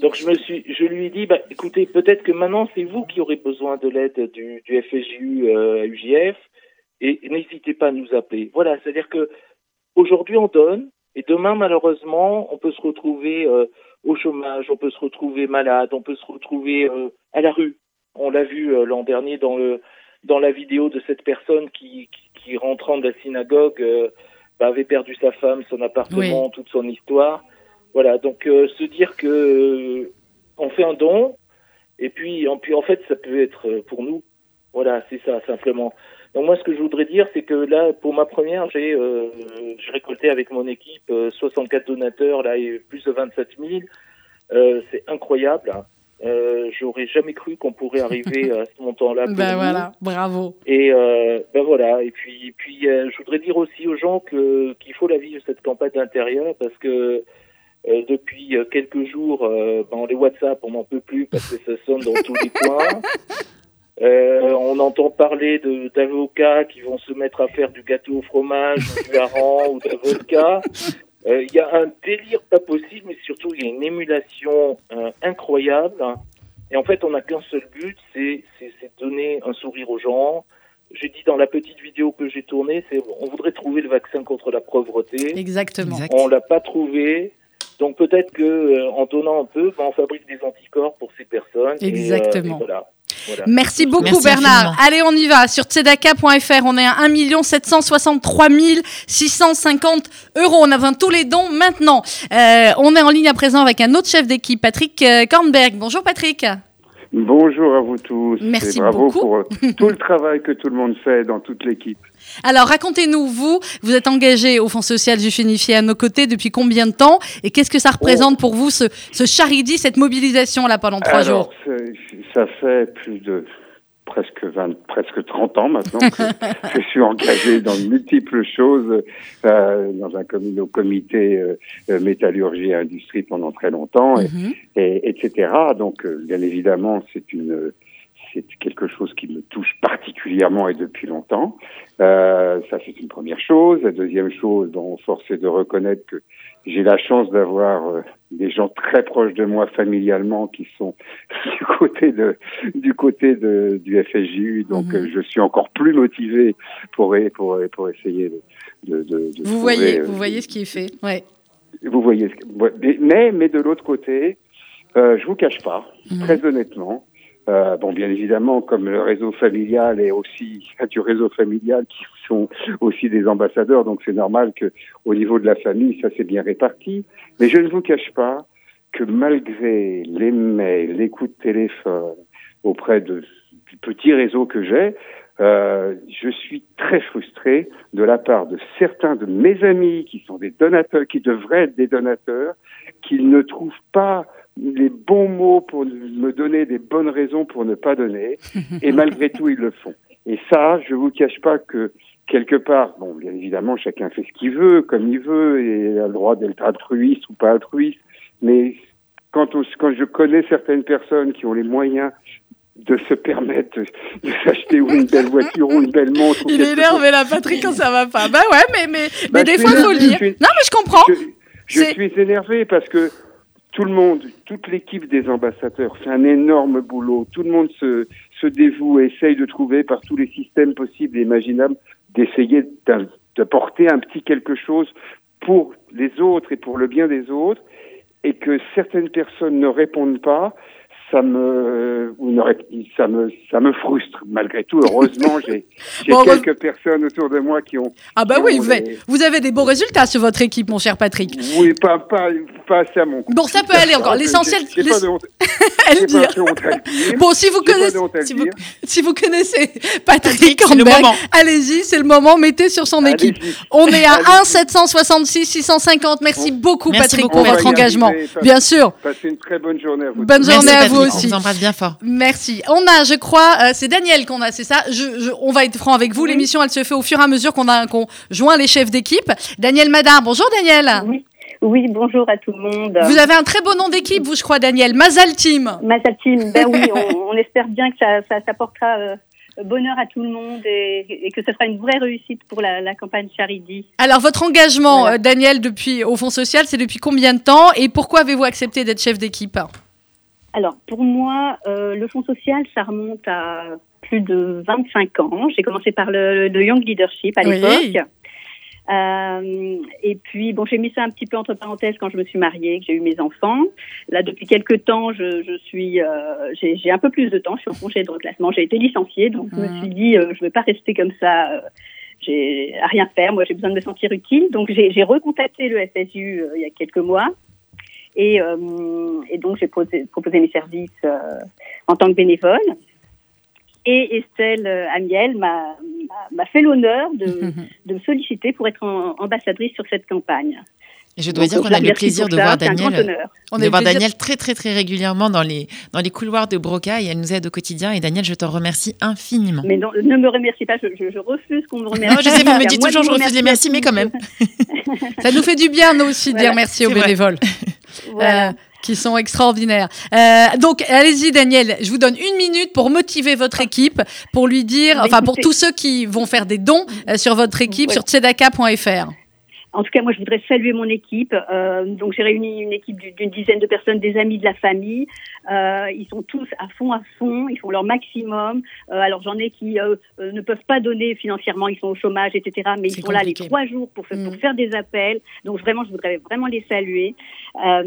Speaker 10: Donc je me suis je lui ai dit bah écoutez peut-être que maintenant c'est vous qui aurez besoin de l'aide du, du FSJU euh, à UJF et n'hésitez pas à nous appeler. Voilà c'est à dire que aujourd'hui on donne et demain malheureusement on peut se retrouver euh, au chômage, on peut se retrouver malade, on peut se retrouver euh, à la rue. On l'a vu euh, l'an dernier dans le dans la vidéo de cette personne qui, qui, qui rentrant de la synagogue euh, bah, avait perdu sa femme, son appartement, toute son histoire. Voilà, donc euh, se dire que euh, on fait un don et puis en, puis en fait ça peut être euh, pour nous. Voilà, c'est ça simplement. Donc moi ce que je voudrais dire c'est que là pour ma première j'ai euh, récolté avec mon équipe euh, 64 donateurs là et plus de 27 000. Euh, c'est incroyable. hein. Euh, J'aurais jamais cru qu'on pourrait arriver à ce montant-là.
Speaker 2: Ben voilà, bravo.
Speaker 10: Et euh, ben voilà. Et puis, puis euh, je voudrais dire aussi aux gens que qu'il faut la vivre cette campagne d'intérieur parce que euh, depuis euh, quelques jours, euh, ben, les WhatsApp, on n'en peut plus parce que ça sonne dans tous les coins. Euh, on entend parler de- d'avocats qui vont se mettre à faire du gâteau au fromage, ou du hareng ou d'avocats. Euh, Il y a un délire pas possible, mais surtout il y a une émulation euh, incroyable. Et en fait, on n'a qu'un seul but, c'est donner un sourire aux gens. J'ai dit dans la petite vidéo que j'ai tournée, c'est on voudrait trouver le vaccin contre la pauvreté.
Speaker 2: Exactement.
Speaker 10: On l'a pas trouvé. Donc peut-être que euh, en donnant un peu, ben, on fabrique des anticorps pour ces personnes. Et, euh,
Speaker 2: Exactement.
Speaker 10: et voilà. Voilà.
Speaker 2: Merci beaucoup
Speaker 3: Merci
Speaker 2: Bernard.
Speaker 3: infiniment.
Speaker 2: Allez, on y va. Sur tzedaka.fr, on est à 1 763 650 euros. On a besoin de tous les dons maintenant. Euh, on est en ligne à présent avec un autre chef d'équipe, Patrick euh, Kornberg. Bonjour Patrick.
Speaker 11: Bonjour à vous tous
Speaker 2: Merci
Speaker 11: et bravo
Speaker 2: beaucoup.
Speaker 11: pour euh, tout le travail que tout le monde fait dans toute l'équipe.
Speaker 2: Alors racontez-nous, vous, vous êtes engagé au Fonds social juif unifié à nos côtés depuis combien de temps Et qu'est-ce que ça représente pour vous, ce, ce charidi, cette mobilisation là pendant trois jours?
Speaker 11: Alors, ça fait plus de presque 20, presque 30 ans maintenant que je suis engagé dans de multiples choses, euh, dans un comité, au comité euh, euh, métallurgie et industrie pendant très longtemps, et,
Speaker 2: Mhm.
Speaker 11: et- etc. Donc, euh, bien évidemment, c'est une c'est quelque chose qui me touche particulièrement et depuis longtemps. Euh, ça, c'est une première chose. La deuxième chose, dont force est de reconnaître que j'ai la chance d'avoir euh, des gens très proches de moi familialement qui sont du côté de du côté de du FSJU. Donc,
Speaker 2: Mhm.
Speaker 11: euh, je suis encore plus motivé pour pour pour essayer de de, de, de
Speaker 2: Vous
Speaker 11: trouver,
Speaker 2: voyez,
Speaker 11: euh,
Speaker 2: vous voyez ce qui est fait. Ouais.
Speaker 11: vous voyez, ce que- ouais, mais- mais, mais de l'autre côté, euh, je vous cache pas,
Speaker 2: Mhm.
Speaker 11: très honnêtement, Euh, bon, bien évidemment, comme le réseau familial est aussi du réseau familial qui sont aussi des ambassadeurs, donc c'est normal que au niveau de la famille, ça s'est bien réparti. Mais je ne vous cache pas que malgré les mails, les coups de téléphone auprès de, du petit réseau que j'ai, euh, je suis très frustré de la part de certains de mes amis qui sont des donateurs, qui devraient être des donateurs, qu'ils ne trouvent pas les bons mots pour me donner des bonnes raisons pour ne pas donner, et malgré tout ils le font. Et ça, je vous cache pas que quelque part, bon, bien évidemment, chacun fait ce qu'il veut, comme il veut, et a le droit d'être altruiste ou pas altruiste, mais quand, on, quand je connais certaines personnes qui ont les moyens de se permettre de s'acheter ou une belle voiture ou une belle montre.
Speaker 2: Il est énervé, là, Patrick, quand ça va pas. Bah ouais, mais, mais, mais
Speaker 11: Bah,
Speaker 2: des
Speaker 11: je
Speaker 2: fois, faut le dire.
Speaker 11: suis-
Speaker 2: Non, mais je comprends.
Speaker 11: Je, suis énervé parce que tout le monde, toute l'équipe des ambassadeurs fait un énorme boulot. Tout le monde se, se dévoue et essaye de trouver par tous les systèmes possibles et imaginables d'essayer d'un- de porter un petit quelque chose pour les autres et pour le bien des autres et que certaines personnes ne répondent pas, ça me, ou ne rép- ça me, ça me frustre malgré tout. Heureusement, j'ai j'ai
Speaker 2: Bon,
Speaker 11: quelques personnes autour de moi qui ont.
Speaker 2: Ah bah oui, vous avez, vous avez des bons résultats sur votre équipe, mon cher Patrick.
Speaker 11: Oui, pas, pas, pas assez à mon goût.
Speaker 2: Bon, ça peut aller encore. L'essentiel,
Speaker 11: j'ai- j'ai pas de honte.
Speaker 2: à le
Speaker 11: J'ai
Speaker 2: dire.
Speaker 11: pas de honte à le dire.
Speaker 2: Bon, si vous connaissez, si vous, si vous connaissez Patrick
Speaker 3: moment.
Speaker 2: allez-y, c'est le moment, mettez sur son équipe. On est à
Speaker 11: Allez-y.
Speaker 2: 1 766 650. Merci beaucoup,
Speaker 3: Merci
Speaker 2: Patrick,
Speaker 3: beaucoup,
Speaker 2: pour votre engagement. Bien sûr.
Speaker 11: Passez une très bonne journée à vous.
Speaker 2: Bonne journée à vous Aussi.
Speaker 3: On vous embrasse bien fort.
Speaker 2: Merci. On a, je crois, euh, c'est Daniel qu'on a, c'est ça. Je, je- on va être franc avec vous. L'émission, elle se fait au fur et à mesure qu'on a qu'on joint les chefs d'équipe. Daniel Madar, bonjour Daniel.
Speaker 12: Oui. Oui, bonjour à tout le monde.
Speaker 2: Vous avez un très beau nom d'équipe, vous, je crois, Daniel. Mazal Team.
Speaker 12: Mazal Team, ben oui, on, on espère bien que ça, ça, ça portera euh, bonheur à tout le monde et, et que ce sera une vraie réussite pour la, la campagne Charity.
Speaker 2: Alors, votre engagement,
Speaker 12: Voilà.
Speaker 2: euh, Daniel, depuis au Fonds social, c'est depuis combien de temps et pourquoi avez-vous accepté d'être chef d'équipe?
Speaker 12: Alors, pour moi, euh, le Fonds social, ça remonte à plus de 25 ans. J'ai commencé par le, le Young Leadership à
Speaker 2: Oui.
Speaker 12: l'époque. Euh, et puis, bon, j'ai mis ça un petit peu entre parenthèses quand je me suis mariée, que j'ai eu mes enfants. Là, depuis quelques temps, je, je suis, euh, j'ai un peu plus de temps. Je suis en congé de reclassement. J'ai été licenciée, donc je me
Speaker 2: Mhm.
Speaker 12: suis dit, euh, je ne vais pas rester comme ça. euh, j'ai à rien faire. Moi, j'ai besoin de me sentir utile. Donc, j'ai j'ai recontacté le FSU euh, il y a quelques mois. Et, euh, et donc, j'ai posé- proposé mes services euh, en tant que bénévole. Et Estelle euh, Amiel m'a fait l'honneur de, de me solliciter pour être en- ambassadrice sur cette campagne.
Speaker 3: Et je dois
Speaker 12: Donc,
Speaker 3: dire qu'on a le plaisir de
Speaker 12: ça,
Speaker 3: voir Daniel.
Speaker 2: On
Speaker 3: de voir
Speaker 2: plaisir-
Speaker 3: Daniel très très très régulièrement dans les, dans les couloirs de Broca et elle nous aide au quotidien. Et Daniel, je te remercie infiniment.
Speaker 12: Mais non, ne me remercie pas, je, je- je refuse qu'on me remercie.
Speaker 3: Non, je sais, vous me dites toujours, je refuse les merci, mais quand même.
Speaker 2: Ça nous fait du bien, nous aussi, de
Speaker 12: Voilà,
Speaker 2: dire merci aux bénévoles.
Speaker 12: Voilà.
Speaker 2: Euh, qui sont extraordinaires. Euh, donc, allez-y, Daniel. Je vous donne une minute pour motiver votre équipe, pour lui dire,
Speaker 12: Bah,
Speaker 2: enfin, pour tous ceux qui vont faire des dons euh, sur votre équipe,
Speaker 12: Ouais.
Speaker 2: sur tzedaka.fr.
Speaker 12: En tout cas, moi, je voudrais saluer mon équipe. Euh, donc, j'ai réuni une équipe du- d'une dizaine de personnes, des amis de la famille. Euh, ils sont tous à fond, à fond. Ils font leur maximum. Euh, alors, j'en ai qui ne peuvent pas donner financièrement. Ils sont au chômage, etc. Mais ils sont là les trois jours pour, fa- pour
Speaker 2: Mm.
Speaker 12: faire des appels. Donc, vraiment, je voudrais vraiment les saluer. Euh,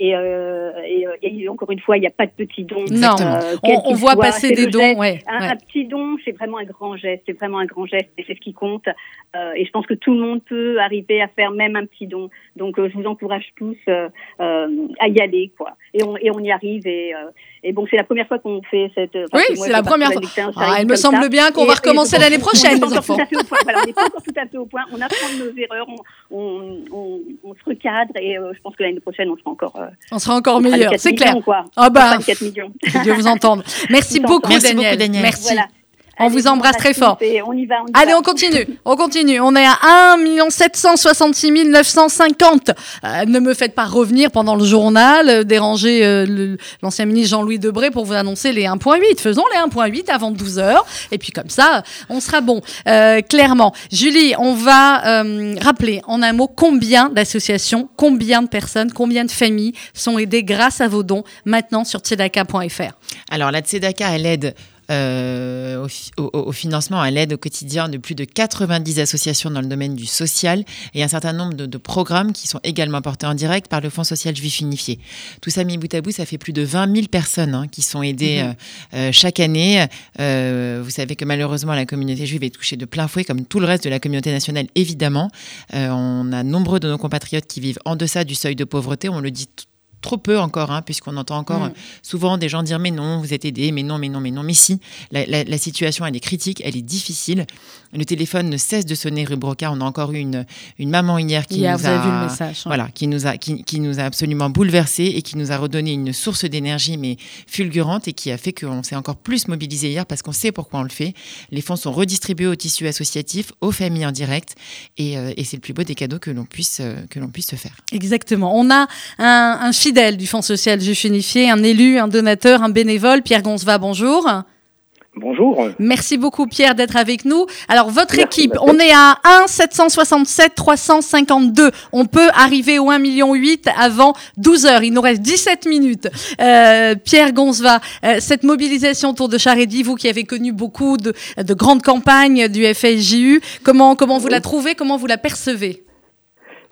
Speaker 12: et, euh, et, euh, et encore une fois, il n'y a pas de petits dons.
Speaker 2: Non,
Speaker 12: Euh,
Speaker 2: on, on voit
Speaker 12: soit.
Speaker 2: passer des dons,
Speaker 12: geste.
Speaker 2: ouais.
Speaker 12: Un,
Speaker 2: ouais.
Speaker 12: un petit don, c'est vraiment un grand geste, c'est vraiment un grand geste et c'est ce qui compte. Euh, et je pense que tout le monde peut arriver à faire même un petit don. Donc euh, je vous encourage tous à y aller, quoi. Et on, et on y arrive. Et, euh, et bon, c'est la première fois qu'on fait cette. enfin,
Speaker 2: Oui, c'est la première fois. Ah, il me semble
Speaker 12: ça.
Speaker 2: bien qu'on va recommencer l'année prochaine,
Speaker 12: n'est
Speaker 2: les enfants.
Speaker 12: Voilà, on n'est pas encore tout à fait au point. On apprend de nos erreurs, on, on, on, on se recadre et euh, je pense que l'année prochaine, on sera encore. Euh,
Speaker 2: On sera encore
Speaker 12: on fera les
Speaker 2: meilleur,
Speaker 12: 4
Speaker 2: c'est
Speaker 12: millions,
Speaker 2: clair.
Speaker 12: Quoi.
Speaker 2: Ah bah,
Speaker 12: On fera les 4 millions.
Speaker 2: Que Dieu vous entende. Merci
Speaker 12: Vous
Speaker 2: beaucoup.
Speaker 3: Merci
Speaker 2: Daniel.
Speaker 3: beaucoup, Daniel.
Speaker 2: Merci.
Speaker 12: Voilà.
Speaker 2: On
Speaker 12: Allez,
Speaker 2: vous embrasse très fort.
Speaker 12: et On y va, on y
Speaker 2: Allez,
Speaker 12: va.
Speaker 2: on continue, on continue. On est à 1 766 950. Euh, ne me faites pas revenir pendant le journal, euh, déranger euh, l'ancien ministre Jean-Louis Debré pour vous annoncer les 1.8. Faisons les 1.8 avant 12 heures. Et puis comme ça, on sera bon, euh, clairement. Julie, on va euh, rappeler en un mot combien d'associations, combien de personnes, combien de familles sont aidées grâce à vos dons maintenant sur tzedaka.fr.
Speaker 3: Alors la Tzedaka, elle aide euh, au, au, au, financement, à l'aide au quotidien de plus de 90 associations dans le domaine du social et un certain nombre de, de, programmes qui sont également portés en direct par le Fonds social juif unifié. Tout ça mis bout à bout, ça fait plus de 20 000 personnes hein, qui sont aidées mmh. euh, chaque année. Euh, vous savez que malheureusement, la communauté juive est touchée de plein fouet, comme tout le reste de la communauté nationale, évidemment. Euh, on a nombreux de nos compatriotes qui vivent en deçà du seuil de pauvreté. On le dit trop peu encore, hein, puisqu'on entend encore mmh. souvent des gens dire mais non, vous êtes aidés, mais non, mais non, mais non, mais si. La, la, la, situation, elle est critique, elle est difficile. Le téléphone ne cesse de sonner rue Broca. On a encore eu une, une maman hier qui
Speaker 2: hier,
Speaker 3: nous
Speaker 2: vous
Speaker 3: a,
Speaker 2: avez vu le message, hein.
Speaker 3: voilà, qui nous a, qui, qui nous a absolument bouleversé et qui nous a redonné une source d'énergie mais fulgurante et qui a fait qu'on s'est encore plus mobilisé hier parce qu'on sait pourquoi on le fait. Les fonds sont redistribués au tissu associatif, aux familles en direct et, euh, et c'est le plus beau des cadeaux que l'on puisse euh, que l'on puisse se faire.
Speaker 2: Exactement. On a un, un fidèle du Fonds social juif unifié, un élu, un donateur, un bénévole, Pierre Gonzva. Bonjour.
Speaker 13: Bonjour.
Speaker 2: Merci beaucoup Pierre d'être avec nous. Alors votre Merci, équipe, on est à 1 767 352. On peut arriver au 1 million 8 avant 12 heures. Il nous reste 17 minutes. Euh, Pierre Gonzva, euh, cette mobilisation autour de Charedi, vous qui avez connu beaucoup de, de grandes campagnes du FSJU, comment comment vous la trouvez, comment vous la percevez?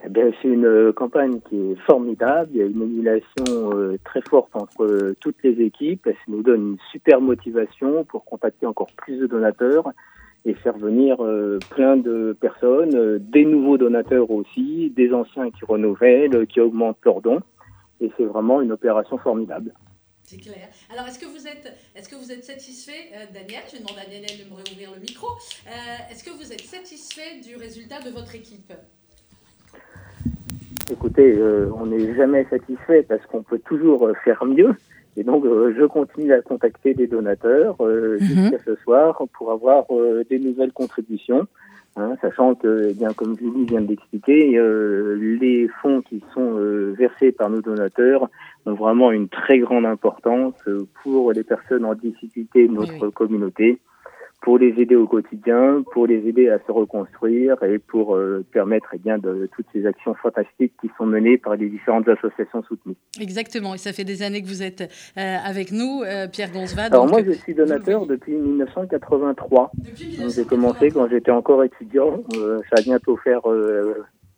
Speaker 13: Eh bien, c'est une campagne qui est formidable. Il y a une émulation euh, très forte entre euh, toutes les équipes. Ça nous donne une super motivation pour contacter encore plus de donateurs et faire venir euh, plein de personnes, des nouveaux donateurs aussi, des anciens qui renouvellent, qui augmentent leurs dons. Et c'est vraiment une opération formidable.
Speaker 2: C'est clair. Alors, est-ce que vous êtes, est-ce que vous êtes satisfait, euh, Daniel? Je demande à Daniel de me réouvrir le micro. Euh, est-ce que vous êtes satisfait du résultat de votre équipe?
Speaker 13: Écoutez, euh, on n'est jamais satisfait parce qu'on peut toujours faire mieux. Et donc, euh, je continue à contacter des donateurs euh, -hmm. jusqu'à ce soir pour avoir euh, des nouvelles contributions. Hein, sachant que, eh bien, comme Julie vient de l'expliquer, les fonds qui sont versés par nos donateurs ont vraiment une très grande importance pour les personnes en difficulté de notre oui. communauté pour les aider au quotidien, pour les aider à se reconstruire et pour euh, permettre eh bien, de, toutes ces actions fantastiques qui sont menées par les différentes associations soutenues.
Speaker 2: Exactement, et ça fait des années que vous êtes euh, avec nous, euh, Pierre Gonzva.
Speaker 13: Alors moi, je suis donateur depuis 1983. Depuis 1983. J'ai commencé quand j'étais encore étudiant, ça va bientôt faire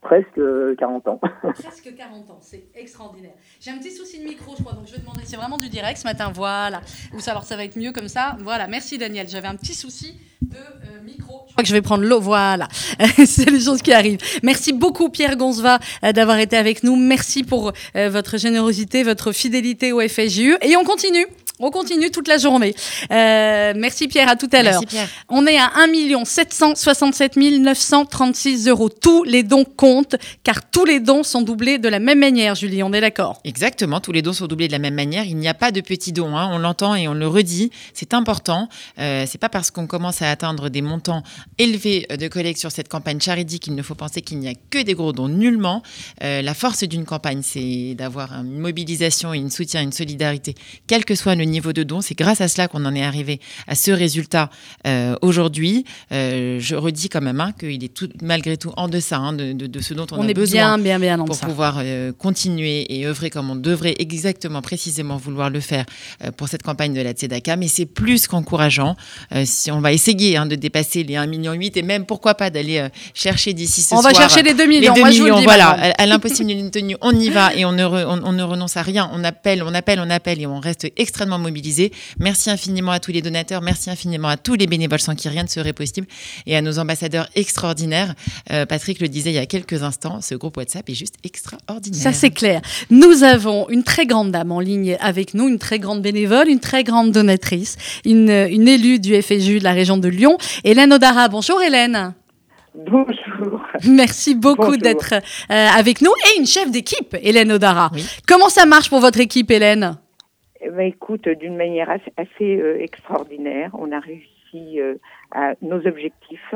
Speaker 13: presque 40 ans.
Speaker 2: presque 40 ans, c'est extraordinaire. J'ai un petit souci de micro, je crois, donc je vais demander, c'est vraiment du direct ce matin, voilà. Ou ça, alors ça va être mieux comme ça. Voilà, merci Daniel, j'avais un petit souci de euh, micro. Je crois que je vais prendre l'eau, voilà. c'est les choses qui arrivent. Merci beaucoup Pierre Gonzva euh, d'avoir été avec nous. Merci pour euh, votre générosité, votre fidélité au FSJU. Et on continue. On continue toute la journée. Euh, merci Pierre, à tout à l'heure. On est à 1 767 936 euros. Tous les dons comptent, car tous les dons sont doublés de la même manière, Julie, on est d'accord?
Speaker 3: Exactement, tous les dons sont doublés de la même manière. Il n'y a pas de petits dons, hein. on l'entend et on le redit, c'est important. Euh, c'est pas parce qu'on commence à atteindre des montants élevés de collecte sur cette campagne Charity qu'il ne faut penser qu'il n'y a que des gros dons, nullement. Euh, la force d'une campagne, c'est d'avoir une mobilisation, une soutien, une solidarité, quel que soit le niveau de don. C'est grâce à cela qu'on en est arrivé à ce résultat euh, aujourd'hui. Euh, je redis quand même hein, qu'il est tout, malgré tout en deçà hein, de, de, de, ce dont on,
Speaker 2: on
Speaker 3: a
Speaker 2: est
Speaker 3: besoin
Speaker 2: bien, bien, bien
Speaker 3: pour
Speaker 2: ça.
Speaker 3: pouvoir euh, continuer et œuvrer comme on devrait exactement, précisément vouloir le faire pour cette campagne de la Tzedaka. Mais c'est plus qu'encourageant. Si on va essayer hein, de dépasser les 1,8 million et même pourquoi pas d'aller chercher d'ici ce
Speaker 2: on
Speaker 3: soir.
Speaker 2: On va chercher les 2 millions.
Speaker 3: Les 2
Speaker 2: Moi,
Speaker 3: millions, voilà. À, à l'impossible d'une tenue, on y va et on ne, re, on, on ne renonce à rien. On appelle, on appelle, on appelle et on reste extrêmement mobilisé. Merci infiniment à tous les donateurs, merci infiniment à tous les bénévoles sans qui rien ne serait possible et à nos ambassadeurs extraordinaires. Euh, Patrick le disait il y a quelques instants, ce groupe WhatsApp est juste extraordinaire.
Speaker 2: Ça c'est clair. Nous avons une très grande dame en ligne avec nous, une très grande bénévole, une très grande donatrice, une, une élue du FSU de la région de Lyon, Hélène Odara. Bonjour Hélène.
Speaker 14: Bonjour.
Speaker 2: Merci beaucoup d'être euh, avec nous et une chef d'équipe, Hélène Odara. Oui. Comment ça marche pour votre équipe, Hélène?
Speaker 14: Eh ben, écoute, d'une manière assez, euh, extraordinaire, on a réussi euh, à nos objectifs.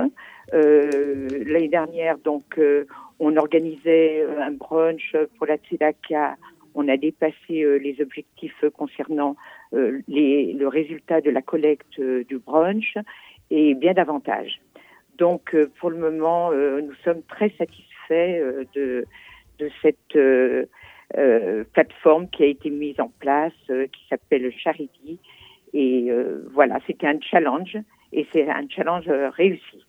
Speaker 14: Euh, L'année dernière, donc, on organisait un brunch pour la Tzedaka. On a dépassé les objectifs concernant le résultat de la collecte du brunch et bien davantage. Donc, pour le moment, nous sommes très satisfaits de, cette plateforme qui a été mise en place, euh, qui s'appelle Charity Et euh, voilà, c'était un challenge et c'est un challenge euh, réussi.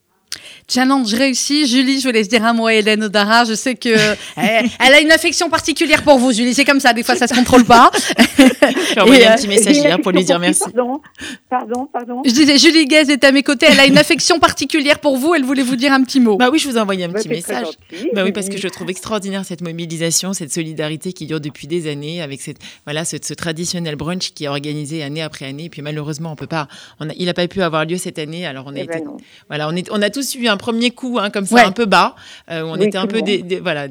Speaker 2: Challenge réussi. Julie, je vous laisse dire un mot à Hélène Odara. Je sais que elle, elle a une affection particulière pour vous, Julie. C'est comme ça. Des fois, ça se contrôle pas.
Speaker 3: Je vais envoyer
Speaker 2: Et,
Speaker 3: un petit message hier pour lui dire merci.
Speaker 14: Pardon, pardon, pardon.
Speaker 2: Je disais, Julie Guez est à mes côtés. Elle a une affection particulière pour vous. Elle voulait vous dire un petit mot.
Speaker 3: Bah oui, je vous ai envoyé un
Speaker 14: Bah,
Speaker 3: petit message.
Speaker 14: gentil.
Speaker 3: Bah oui, parce que je trouve extraordinaire cette mobilisation, cette solidarité qui dure depuis des années avec cette, voilà, ce, ce traditionnel brunch qui est organisé année après année. Et puis malheureusement, on peut pas, on a- il n'a pas pu avoir lieu cette année. Alors on a
Speaker 14: Eh ben
Speaker 3: été, voilà, on, est, on a tous eu un premier coup, hein, comme ça,
Speaker 2: Ouais.
Speaker 3: un peu bas, euh, où on
Speaker 14: Oui,
Speaker 3: était un peu,
Speaker 14: monde.
Speaker 3: dé- voilà,
Speaker 14: En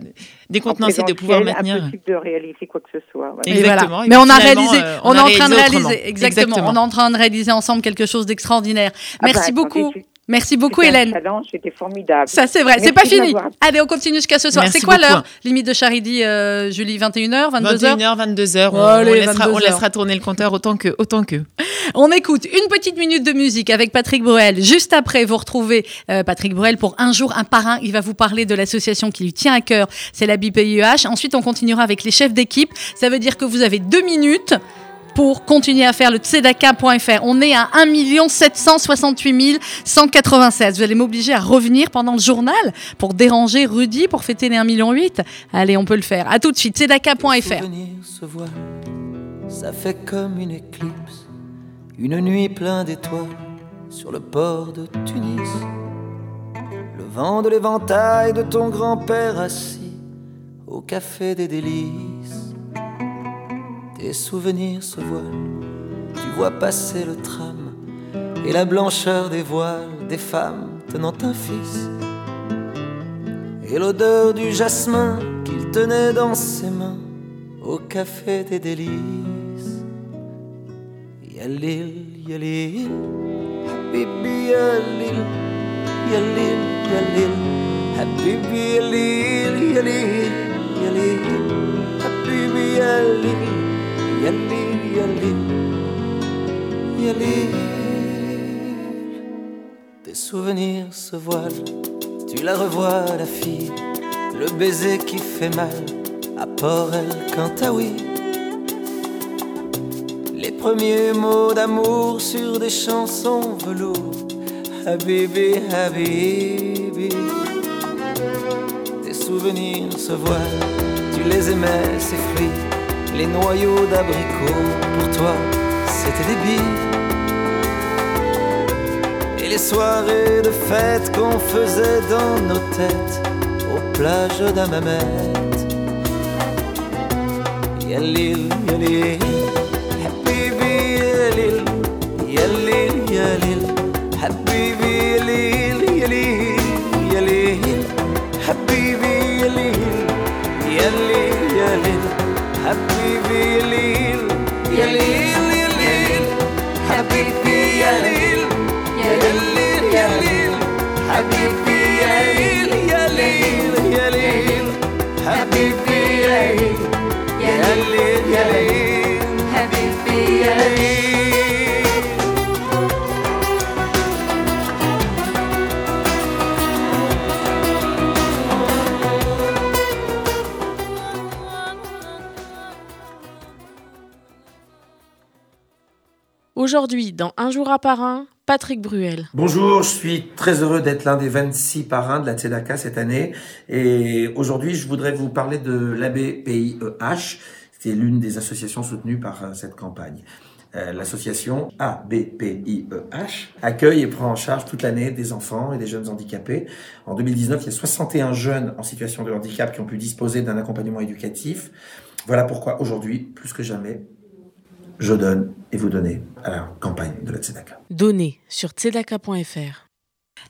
Speaker 3: décontenancé de pouvoir maintenir.
Speaker 14: Impossible de réaliser quoi que ce soit. ouais.
Speaker 3: Exactement.
Speaker 2: voilà. Mais on a réalisé,
Speaker 3: euh,
Speaker 2: on,
Speaker 3: on
Speaker 2: est en train de réaliser, exactement.
Speaker 3: Exactement.
Speaker 2: On est en train de réaliser ensemble quelque chose d'extraordinaire.
Speaker 14: Ah bah,
Speaker 2: Merci
Speaker 14: attendez,
Speaker 2: beaucoup.
Speaker 14: c'est-
Speaker 2: Merci beaucoup, Hélène.
Speaker 14: C'était formidable.
Speaker 2: Ça, c'est vrai. C'est pas fini. Allez, on continue jusqu'à ce soir. C'est quoi l'heure limite de Charity, euh, Julie? 21h, 22h
Speaker 3: 21h, 22h, on,
Speaker 2: Allez,
Speaker 3: on laissera,
Speaker 2: 22
Speaker 3: on
Speaker 2: heures.
Speaker 3: laissera tourner le compteur autant que, autant que.
Speaker 2: On écoute une petite minute de musique avec Patrick Bruel. Juste après, vous retrouvez euh, Patrick Bruel pour Un jour, un parrain. Il va vous parler de l'association qui lui tient à cœur. C'est la BPIEH. Ensuite, on continuera avec les chefs d'équipe. Ça veut dire que vous avez deux minutes pour continuer à faire le tzedaka.fr. On est à 1 768 196. Vous allez m'obliger à revenir pendant le journal pour déranger Rudy pour fêter les 1 million 8. Allez, on peut le faire. À tout de suite, tzedaka.fr.
Speaker 15: Ça fait comme une éclipse, une nuit pleine d'étoiles sur le port de Tunis. Le vent de l'éventail de ton grand-père assis au café des délices. Tes souvenirs se voilent, tu vois passer le tram et la blancheur des voiles des femmes tenant un fils. Et l'odeur du jasmin qu'il tenait dans ses mains au café des délices. Yalil, yalil, habibi yalil, yalil, yalil, habibi yalil, yalil, yalil, habibi yalil, yalil, yalil, yalil. Tes souvenirs se voilent, tu la revois la fille, le baiser qui fait mal à Port El Cantaoui. Les premiers mots d'amour sur des chansons velours. Habibi, Habibi. Tes souvenirs se voilent, tu les aimais, ces fruits. Les noyaux d'abricots, pour toi, c'était des billes. Et les soirées de fête qu'on faisait dans nos têtes, aux plages d'Amamet. Yalil, yalil, habibi yalil, yalil, yalil, habibi yalil,
Speaker 16: Aujourd'hui, dans Un jour à parrain, Patrick Bruel.
Speaker 17: Bonjour, je suis très heureux d'être l'un des 26 parrains de la Tzedaka cette année. Et aujourd'hui, je voudrais vous parler de l'ABPIEH, qui est l'une des associations soutenues par euh, cette campagne. Euh, L'association ABPIEH accueille et prend en charge toute l'année des enfants et des jeunes handicapés. En 2019, il y a 61 jeunes en situation de handicap qui ont pu disposer d'un accompagnement éducatif. Voilà pourquoi aujourd'hui, plus que jamais, je donne et vous donnez à la campagne de la Tzedaka.
Speaker 16: Donné sur tzedaka.fr.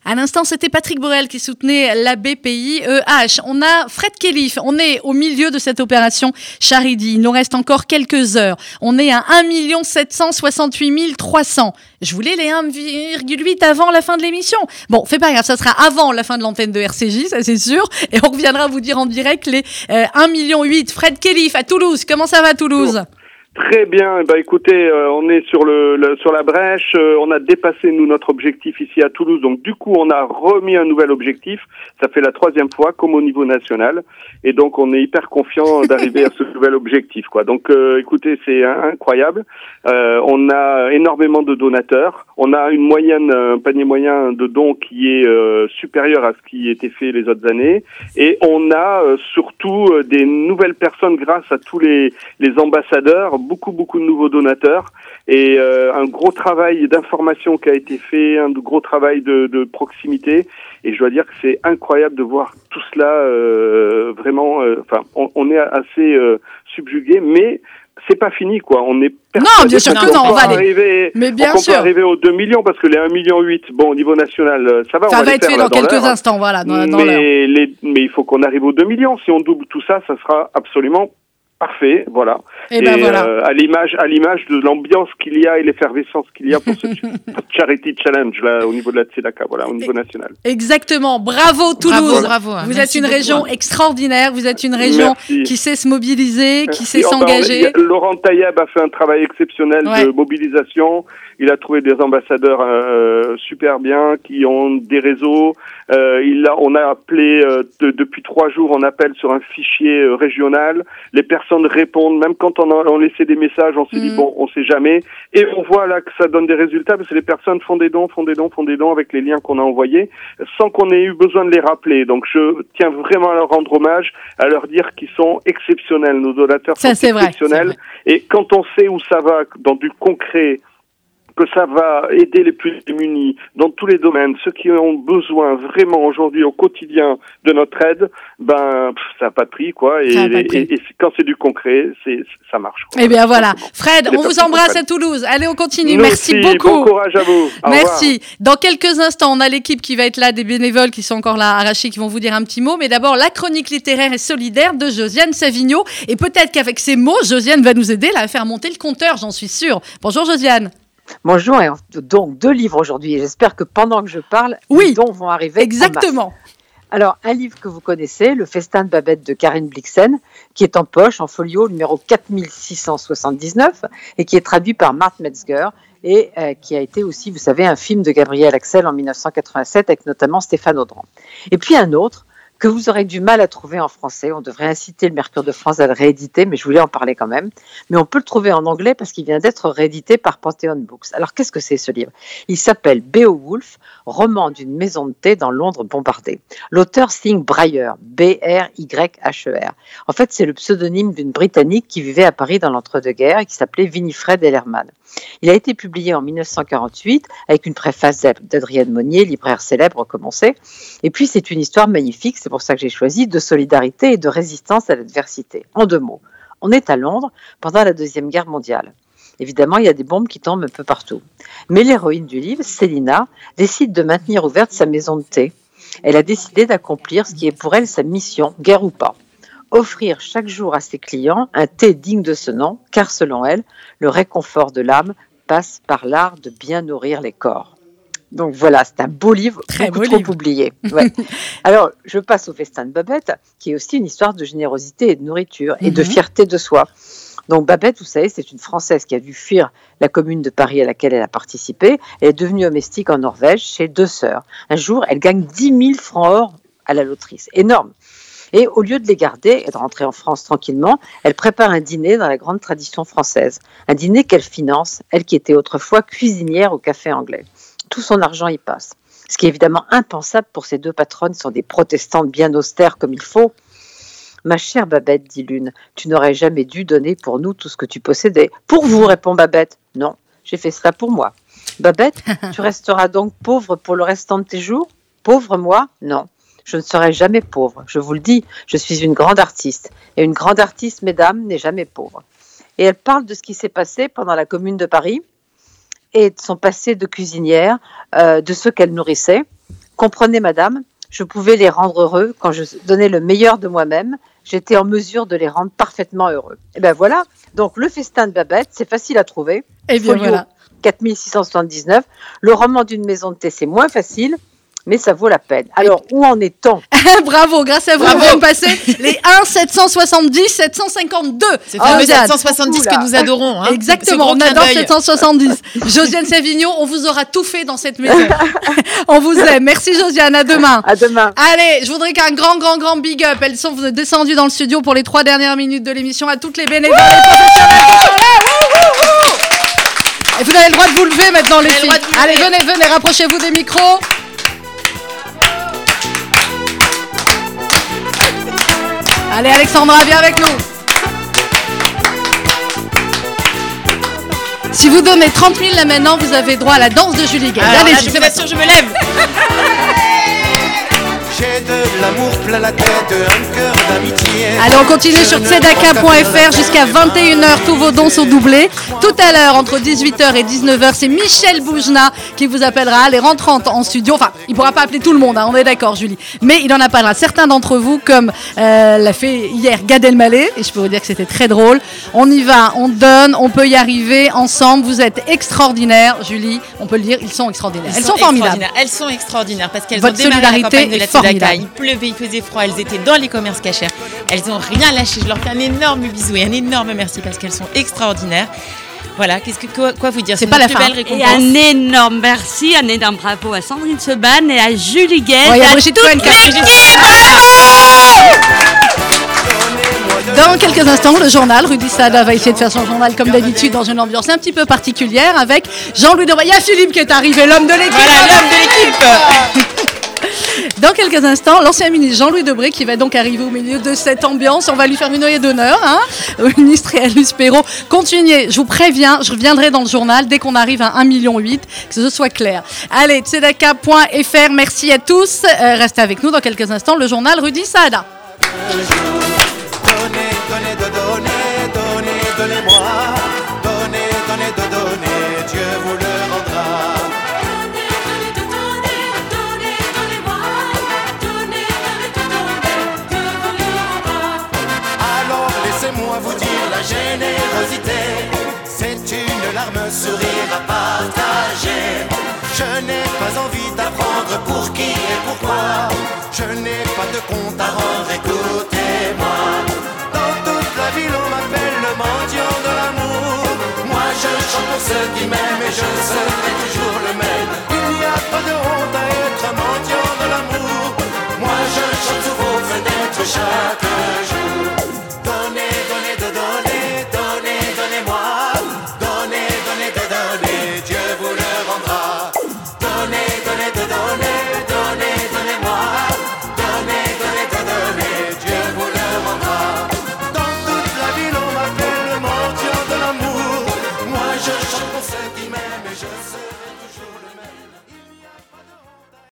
Speaker 2: À l'instant, c'était Patrick Borel qui soutenait la BPI EH. On a Fred Kelly. On est au milieu de cette opération Charity. Il nous reste encore quelques heures. On est à 1 768 300. Je voulais les 1,8 avant la fin de l'émission. Bon, fait pas grave, ça sera avant la fin de l'antenne de RCJ, ça c'est sûr. Et on reviendra vous dire en direct les euh, 1 million 8. Fred Kelly à Toulouse. Comment ça va Toulouse?
Speaker 18: Très bien. Bah, écoutez, euh, on est sur le, le- sur la brèche. Euh, on a dépassé nous notre objectif ici à Toulouse. Donc du coup, on a remis un nouvel objectif. Ça fait la troisième fois, comme au niveau national. Et donc, on est hyper confiant d'arriver à ce nouvel objectif. Quoi. Donc, euh, écoutez, c'est incroyable. Euh, on a énormément de donateurs. On a une moyenne, un panier moyen de dons qui est euh, supérieur à ce qui était fait les autres années. Et on a euh, surtout euh, des nouvelles personnes grâce à tous les, les ambassadeurs, beaucoup beaucoup de nouveaux donateurs et euh, un gros travail d'information qui a été fait, un gros travail de, de proximité. Et je dois dire que c'est incroyable de voir tout cela euh, vraiment. euh, Enfin, on, on est assez euh, subjugué, mais c'est pas fini quoi. On est
Speaker 2: Non, bien sûr que non, on va aller-
Speaker 18: arriver,
Speaker 2: Mais bien
Speaker 18: qu'on
Speaker 2: sûr.
Speaker 18: peut arriver aux 2 millions parce que les 1 million 8, bon au niveau national, euh, ça va.
Speaker 2: Ça
Speaker 18: on
Speaker 2: va
Speaker 18: les
Speaker 2: être
Speaker 18: faire,
Speaker 2: fait dans quelques instants, voilà, dans,
Speaker 18: mais, les, mais il faut qu'on arrive aux 2 millions. Si on double tout ça, ça sera absolument parfait. Voilà.
Speaker 2: Eh ben voilà.
Speaker 18: euh, à l'image, à l'image de l'ambiance qu'il y a et l'effervescence qu'il y a pour ce charity challenge là au niveau de la Tzedaka, voilà, au niveau national.
Speaker 2: Exactement. Bravo Toulouse.
Speaker 3: bravo.
Speaker 2: Vous
Speaker 3: Merci
Speaker 2: êtes une
Speaker 3: beaucoup.
Speaker 2: région extraordinaire. Vous êtes une région
Speaker 18: Merci.
Speaker 2: qui sait se mobiliser, qui sait
Speaker 18: Et, oh, ben,
Speaker 2: s'engager.
Speaker 18: Laurent Tailleb a fait un travail exceptionnel
Speaker 2: Ouais.
Speaker 18: de mobilisation. Il a trouvé des ambassadeurs euh, super bien qui ont des réseaux. Euh, il a, on a appelé euh, de- depuis trois jours, on appelle sur un fichier euh, régional. Les personnes répondent, même quand on a on laissé des messages, on s'est dit
Speaker 2: Mhm.
Speaker 18: bon, on sait jamais. Et on voit là que ça donne des résultats parce que les personnes font des dons, font des dons, font des dons avec les liens qu'on a envoyés, sans qu'on ait eu besoin de les rappeler. Donc je tiens vraiment à leur rendre hommage, à leur dire qu'ils sont exceptionnels. Nos donateurs
Speaker 2: Ça,
Speaker 18: sont
Speaker 2: c'est vrai,
Speaker 18: exceptionnels. Et quand on sait où ça va, dans du concret, que ça va aider les plus démunis dans tous les domaines, ceux qui ont besoin vraiment aujourd'hui au quotidien de notre aide, ben pff, ça n'a pas de prix quoi. Et,
Speaker 2: prix.
Speaker 18: quand c'est du concret, c'est ça marche. quoi.
Speaker 2: Eh bien voilà. Fred, on vous embrasse à Toulouse. Allez, on continue.
Speaker 18: Nous
Speaker 2: Merci
Speaker 18: aussi,
Speaker 2: beaucoup.
Speaker 18: Bon courage à vous. Au
Speaker 2: Merci. Dans quelques instants, on a l'équipe qui va être là, des bénévoles qui sont encore là arrachés, qui vont vous dire un petit mot. Mais d'abord, la chronique littéraire et solidaire de Josiane Savigno. Et peut-être qu'avec ces mots, Josiane va nous aider là, à faire monter le compteur, j'en suis sûre. Bonjour Josiane.
Speaker 19: Bonjour, et donc deux livres aujourd'hui. Et J'espère que pendant que je parle, les dons vont arriver. en
Speaker 2: Exactement.
Speaker 19: Alors, un livre que vous connaissez, Le Festin de Babette de Karine Blixen, qui est en poche, en folio numéro 4679, et qui est traduit par Marthe Metzger, et euh, qui a été aussi, vous savez, un film de Gabriel Axel en 1987, avec notamment Stéphane Audran. Et puis un autre que vous aurez du mal à trouver en français. On devrait inciter le Mercure de France à le rééditer, mais je voulais en parler quand même. Mais on peut le trouver en anglais parce qu'il vient d'être réédité par Pantheon Books. Alors qu'est-ce que c'est ce livre? Il s'appelle Beowulf, roman d'une maison de thé dans Londres bombardée. L'auteur signe Breyer, B-R-Y-H-E-R. En fait, c'est le pseudonyme d'une Britannique qui vivait à Paris dans l'entre-deux-guerres et qui s'appelait Winifred Ellerman. Il a été publié en 1948 avec une préface d'Ad- d'Adrienne Monnier, libraire célèbre comme. Et puis c'est une histoire magnifique, c'est pour ça que j'ai choisi, de solidarité et de résistance à l'adversité. En deux mots, on est à Londres pendant la Deuxième Guerre mondiale. Évidemment, il y a des bombes qui tombent un peu partout. Mais l'héroïne du livre, Célina, décide de maintenir ouverte sa maison de thé. Elle a décidé d'accomplir ce qui est pour elle sa mission, guerre ou pas. Offrir chaque jour à ses clients un thé digne de ce nom, car selon elle, le réconfort de l'âme passe par l'art de bien nourrir les corps. Donc voilà, c'est un beau livre,
Speaker 2: Très
Speaker 19: beaucoup
Speaker 2: beau
Speaker 19: trop
Speaker 2: livre.
Speaker 19: oublié. Ouais. Alors, je passe au festin de Babette, qui est aussi une histoire de générosité et de nourriture et de
Speaker 2: Mhm.
Speaker 19: fierté de soi. Donc Babette, vous savez, c'est une Française qui a dû fuir la commune de Paris à laquelle elle a participé. Elle est devenue domestique en Norvège chez deux sœurs. Un jour, elle gagne 10 000 francs or à la loterie. Énorme. Et au lieu de les garder et de rentrer en France tranquillement, elle prépare un dîner dans la grande tradition française. Un dîner qu'elle finance, elle qui était autrefois cuisinière au café anglais. Tout son argent y passe. Ce qui est évidemment impensable pour ces deux patronnes, qui sont des protestantes bien austères comme il faut. Ma chère Babette, dit l'une, tu n'aurais jamais dû donner pour nous tout ce que tu possédais. Pour vous, répond Babette. Non, j'ai fait cela pour moi. Babette, tu resteras donc pauvre pour le restant de tes jours? Pauvre moi? Non. Je ne serai jamais pauvre. Je vous le dis, je suis une grande artiste. Et une grande artiste, mesdames, n'est jamais pauvre. Et elle parle de ce qui s'est passé pendant la Commune de Paris et de son passé de cuisinière, euh, de ceux qu'elle nourrissait. Comprenez, madame, je pouvais les rendre heureux quand je donnais le meilleur de moi-même. J'étais en mesure de les rendre parfaitement heureux. Et ben voilà. Donc le festin de Babette, c'est facile à trouver.
Speaker 2: Eh bien,
Speaker 19: Folio
Speaker 2: voilà.
Speaker 19: 4679. Le roman d'une maison de thé, c'est moins facile. Mais ça vaut la peine. Alors, où en est-on?
Speaker 2: Bravo, grâce à vous,
Speaker 3: Bravo.
Speaker 2: de passer les 1 770 752.
Speaker 3: C'est le fameux
Speaker 2: Josiane.
Speaker 3: 770 que nous adorons. Hein.
Speaker 2: Exactement, on adore
Speaker 3: d'œil.
Speaker 2: 770. Josiane Savigno, on vous aura tout fait dans cette maison. on vous aime. Merci Josiane, à demain.
Speaker 19: À demain.
Speaker 2: Allez, je voudrais qu'un grand, grand, grand big up. Elles sont descendues dans le studio pour les trois dernières minutes de l'émission à toutes les bénévoles et professionnels qui sont là. Wouh, wouh, wouh. Et vous avez le droit de vous lever maintenant, les
Speaker 3: Vous le
Speaker 2: filles.
Speaker 3: vous
Speaker 2: Allez, venez, venez, rapprochez-vous des micros. Allez, Alexandra, viens avec nous. Si vous donnez 30 000 là maintenant, vous avez droit à la danse de Julie Gay. Allez,
Speaker 3: je assure, je me lève.
Speaker 6: J'ai de l'amour plein la tête, un cœur d'amitié.
Speaker 2: Allez, on continue sur tzedaka.fr jusqu'à 21h. Tous vos dons sont doublés. Tout à l'heure, entre 18h et 19h, c'est Michel Boujna qui vous appellera. Allez, rentrant en studio. Enfin, il pourra pas appeler tout le monde, hein, on est d'accord, Julie. Mais il en appellera certains d'entre vous, comme euh, l'a fait hier Gad Elmaleh. Et je peux vous dire que c'était très drôle. On y va, on donne, on peut y arriver ensemble. Vous êtes extraordinaires, Julie. On peut le dire, ils sont extraordinaires. Elles sont formidables.
Speaker 3: Elles sont extraordinaires parce qu'elles ont
Speaker 2: Votre
Speaker 3: démarré la
Speaker 2: solidarité
Speaker 3: campagne de la Il pleuvait, il faisait froid, elles étaient dans les commerces cachers. Elles ont rien lâché. Je leur fais un énorme bisou et un énorme merci parce qu'elles sont extraordinaires. Voilà, qu'est-ce que quoi, quoi vous dire
Speaker 2: C'est pas la fin.
Speaker 20: Et un énorme merci, un énorme bravo à Sandrine Seban et à Julie Guest.
Speaker 2: Ouais,
Speaker 20: à.
Speaker 2: Dans quelques instants, le journal, Rudy Sada va essayer de faire son journal comme d'habitude dans une ambiance un petit peu particulière avec Jean-Louis Debré. Il y a Philippe qui est arrivé, l'homme de l'équipe.
Speaker 3: Voilà, l'homme de l'équipe.
Speaker 2: Dans quelques instants, l'ancien ministre Jean-Louis Debré qui va donc arriver au milieu de cette ambiance. On va lui faire une oreille d'honneur, hein, au ministre et à Luce Perrault. Continuez, je vous préviens, je reviendrai dans le journal dès qu'on arrive à 1,8 million, que ce soit clair. Allez, tzedaka.fr, merci à tous. Euh, restez avec nous dans quelques instants, le journal Rudy Sada.
Speaker 6: Je n'ai pas envie d'apprendre pour qui et pourquoi. Je n'ai pas de compte à rendre, écoutez-moi. Dans toute la ville, on m'appelle le mendiant de l'amour. Moi, je chante pour ceux qui m'aiment et je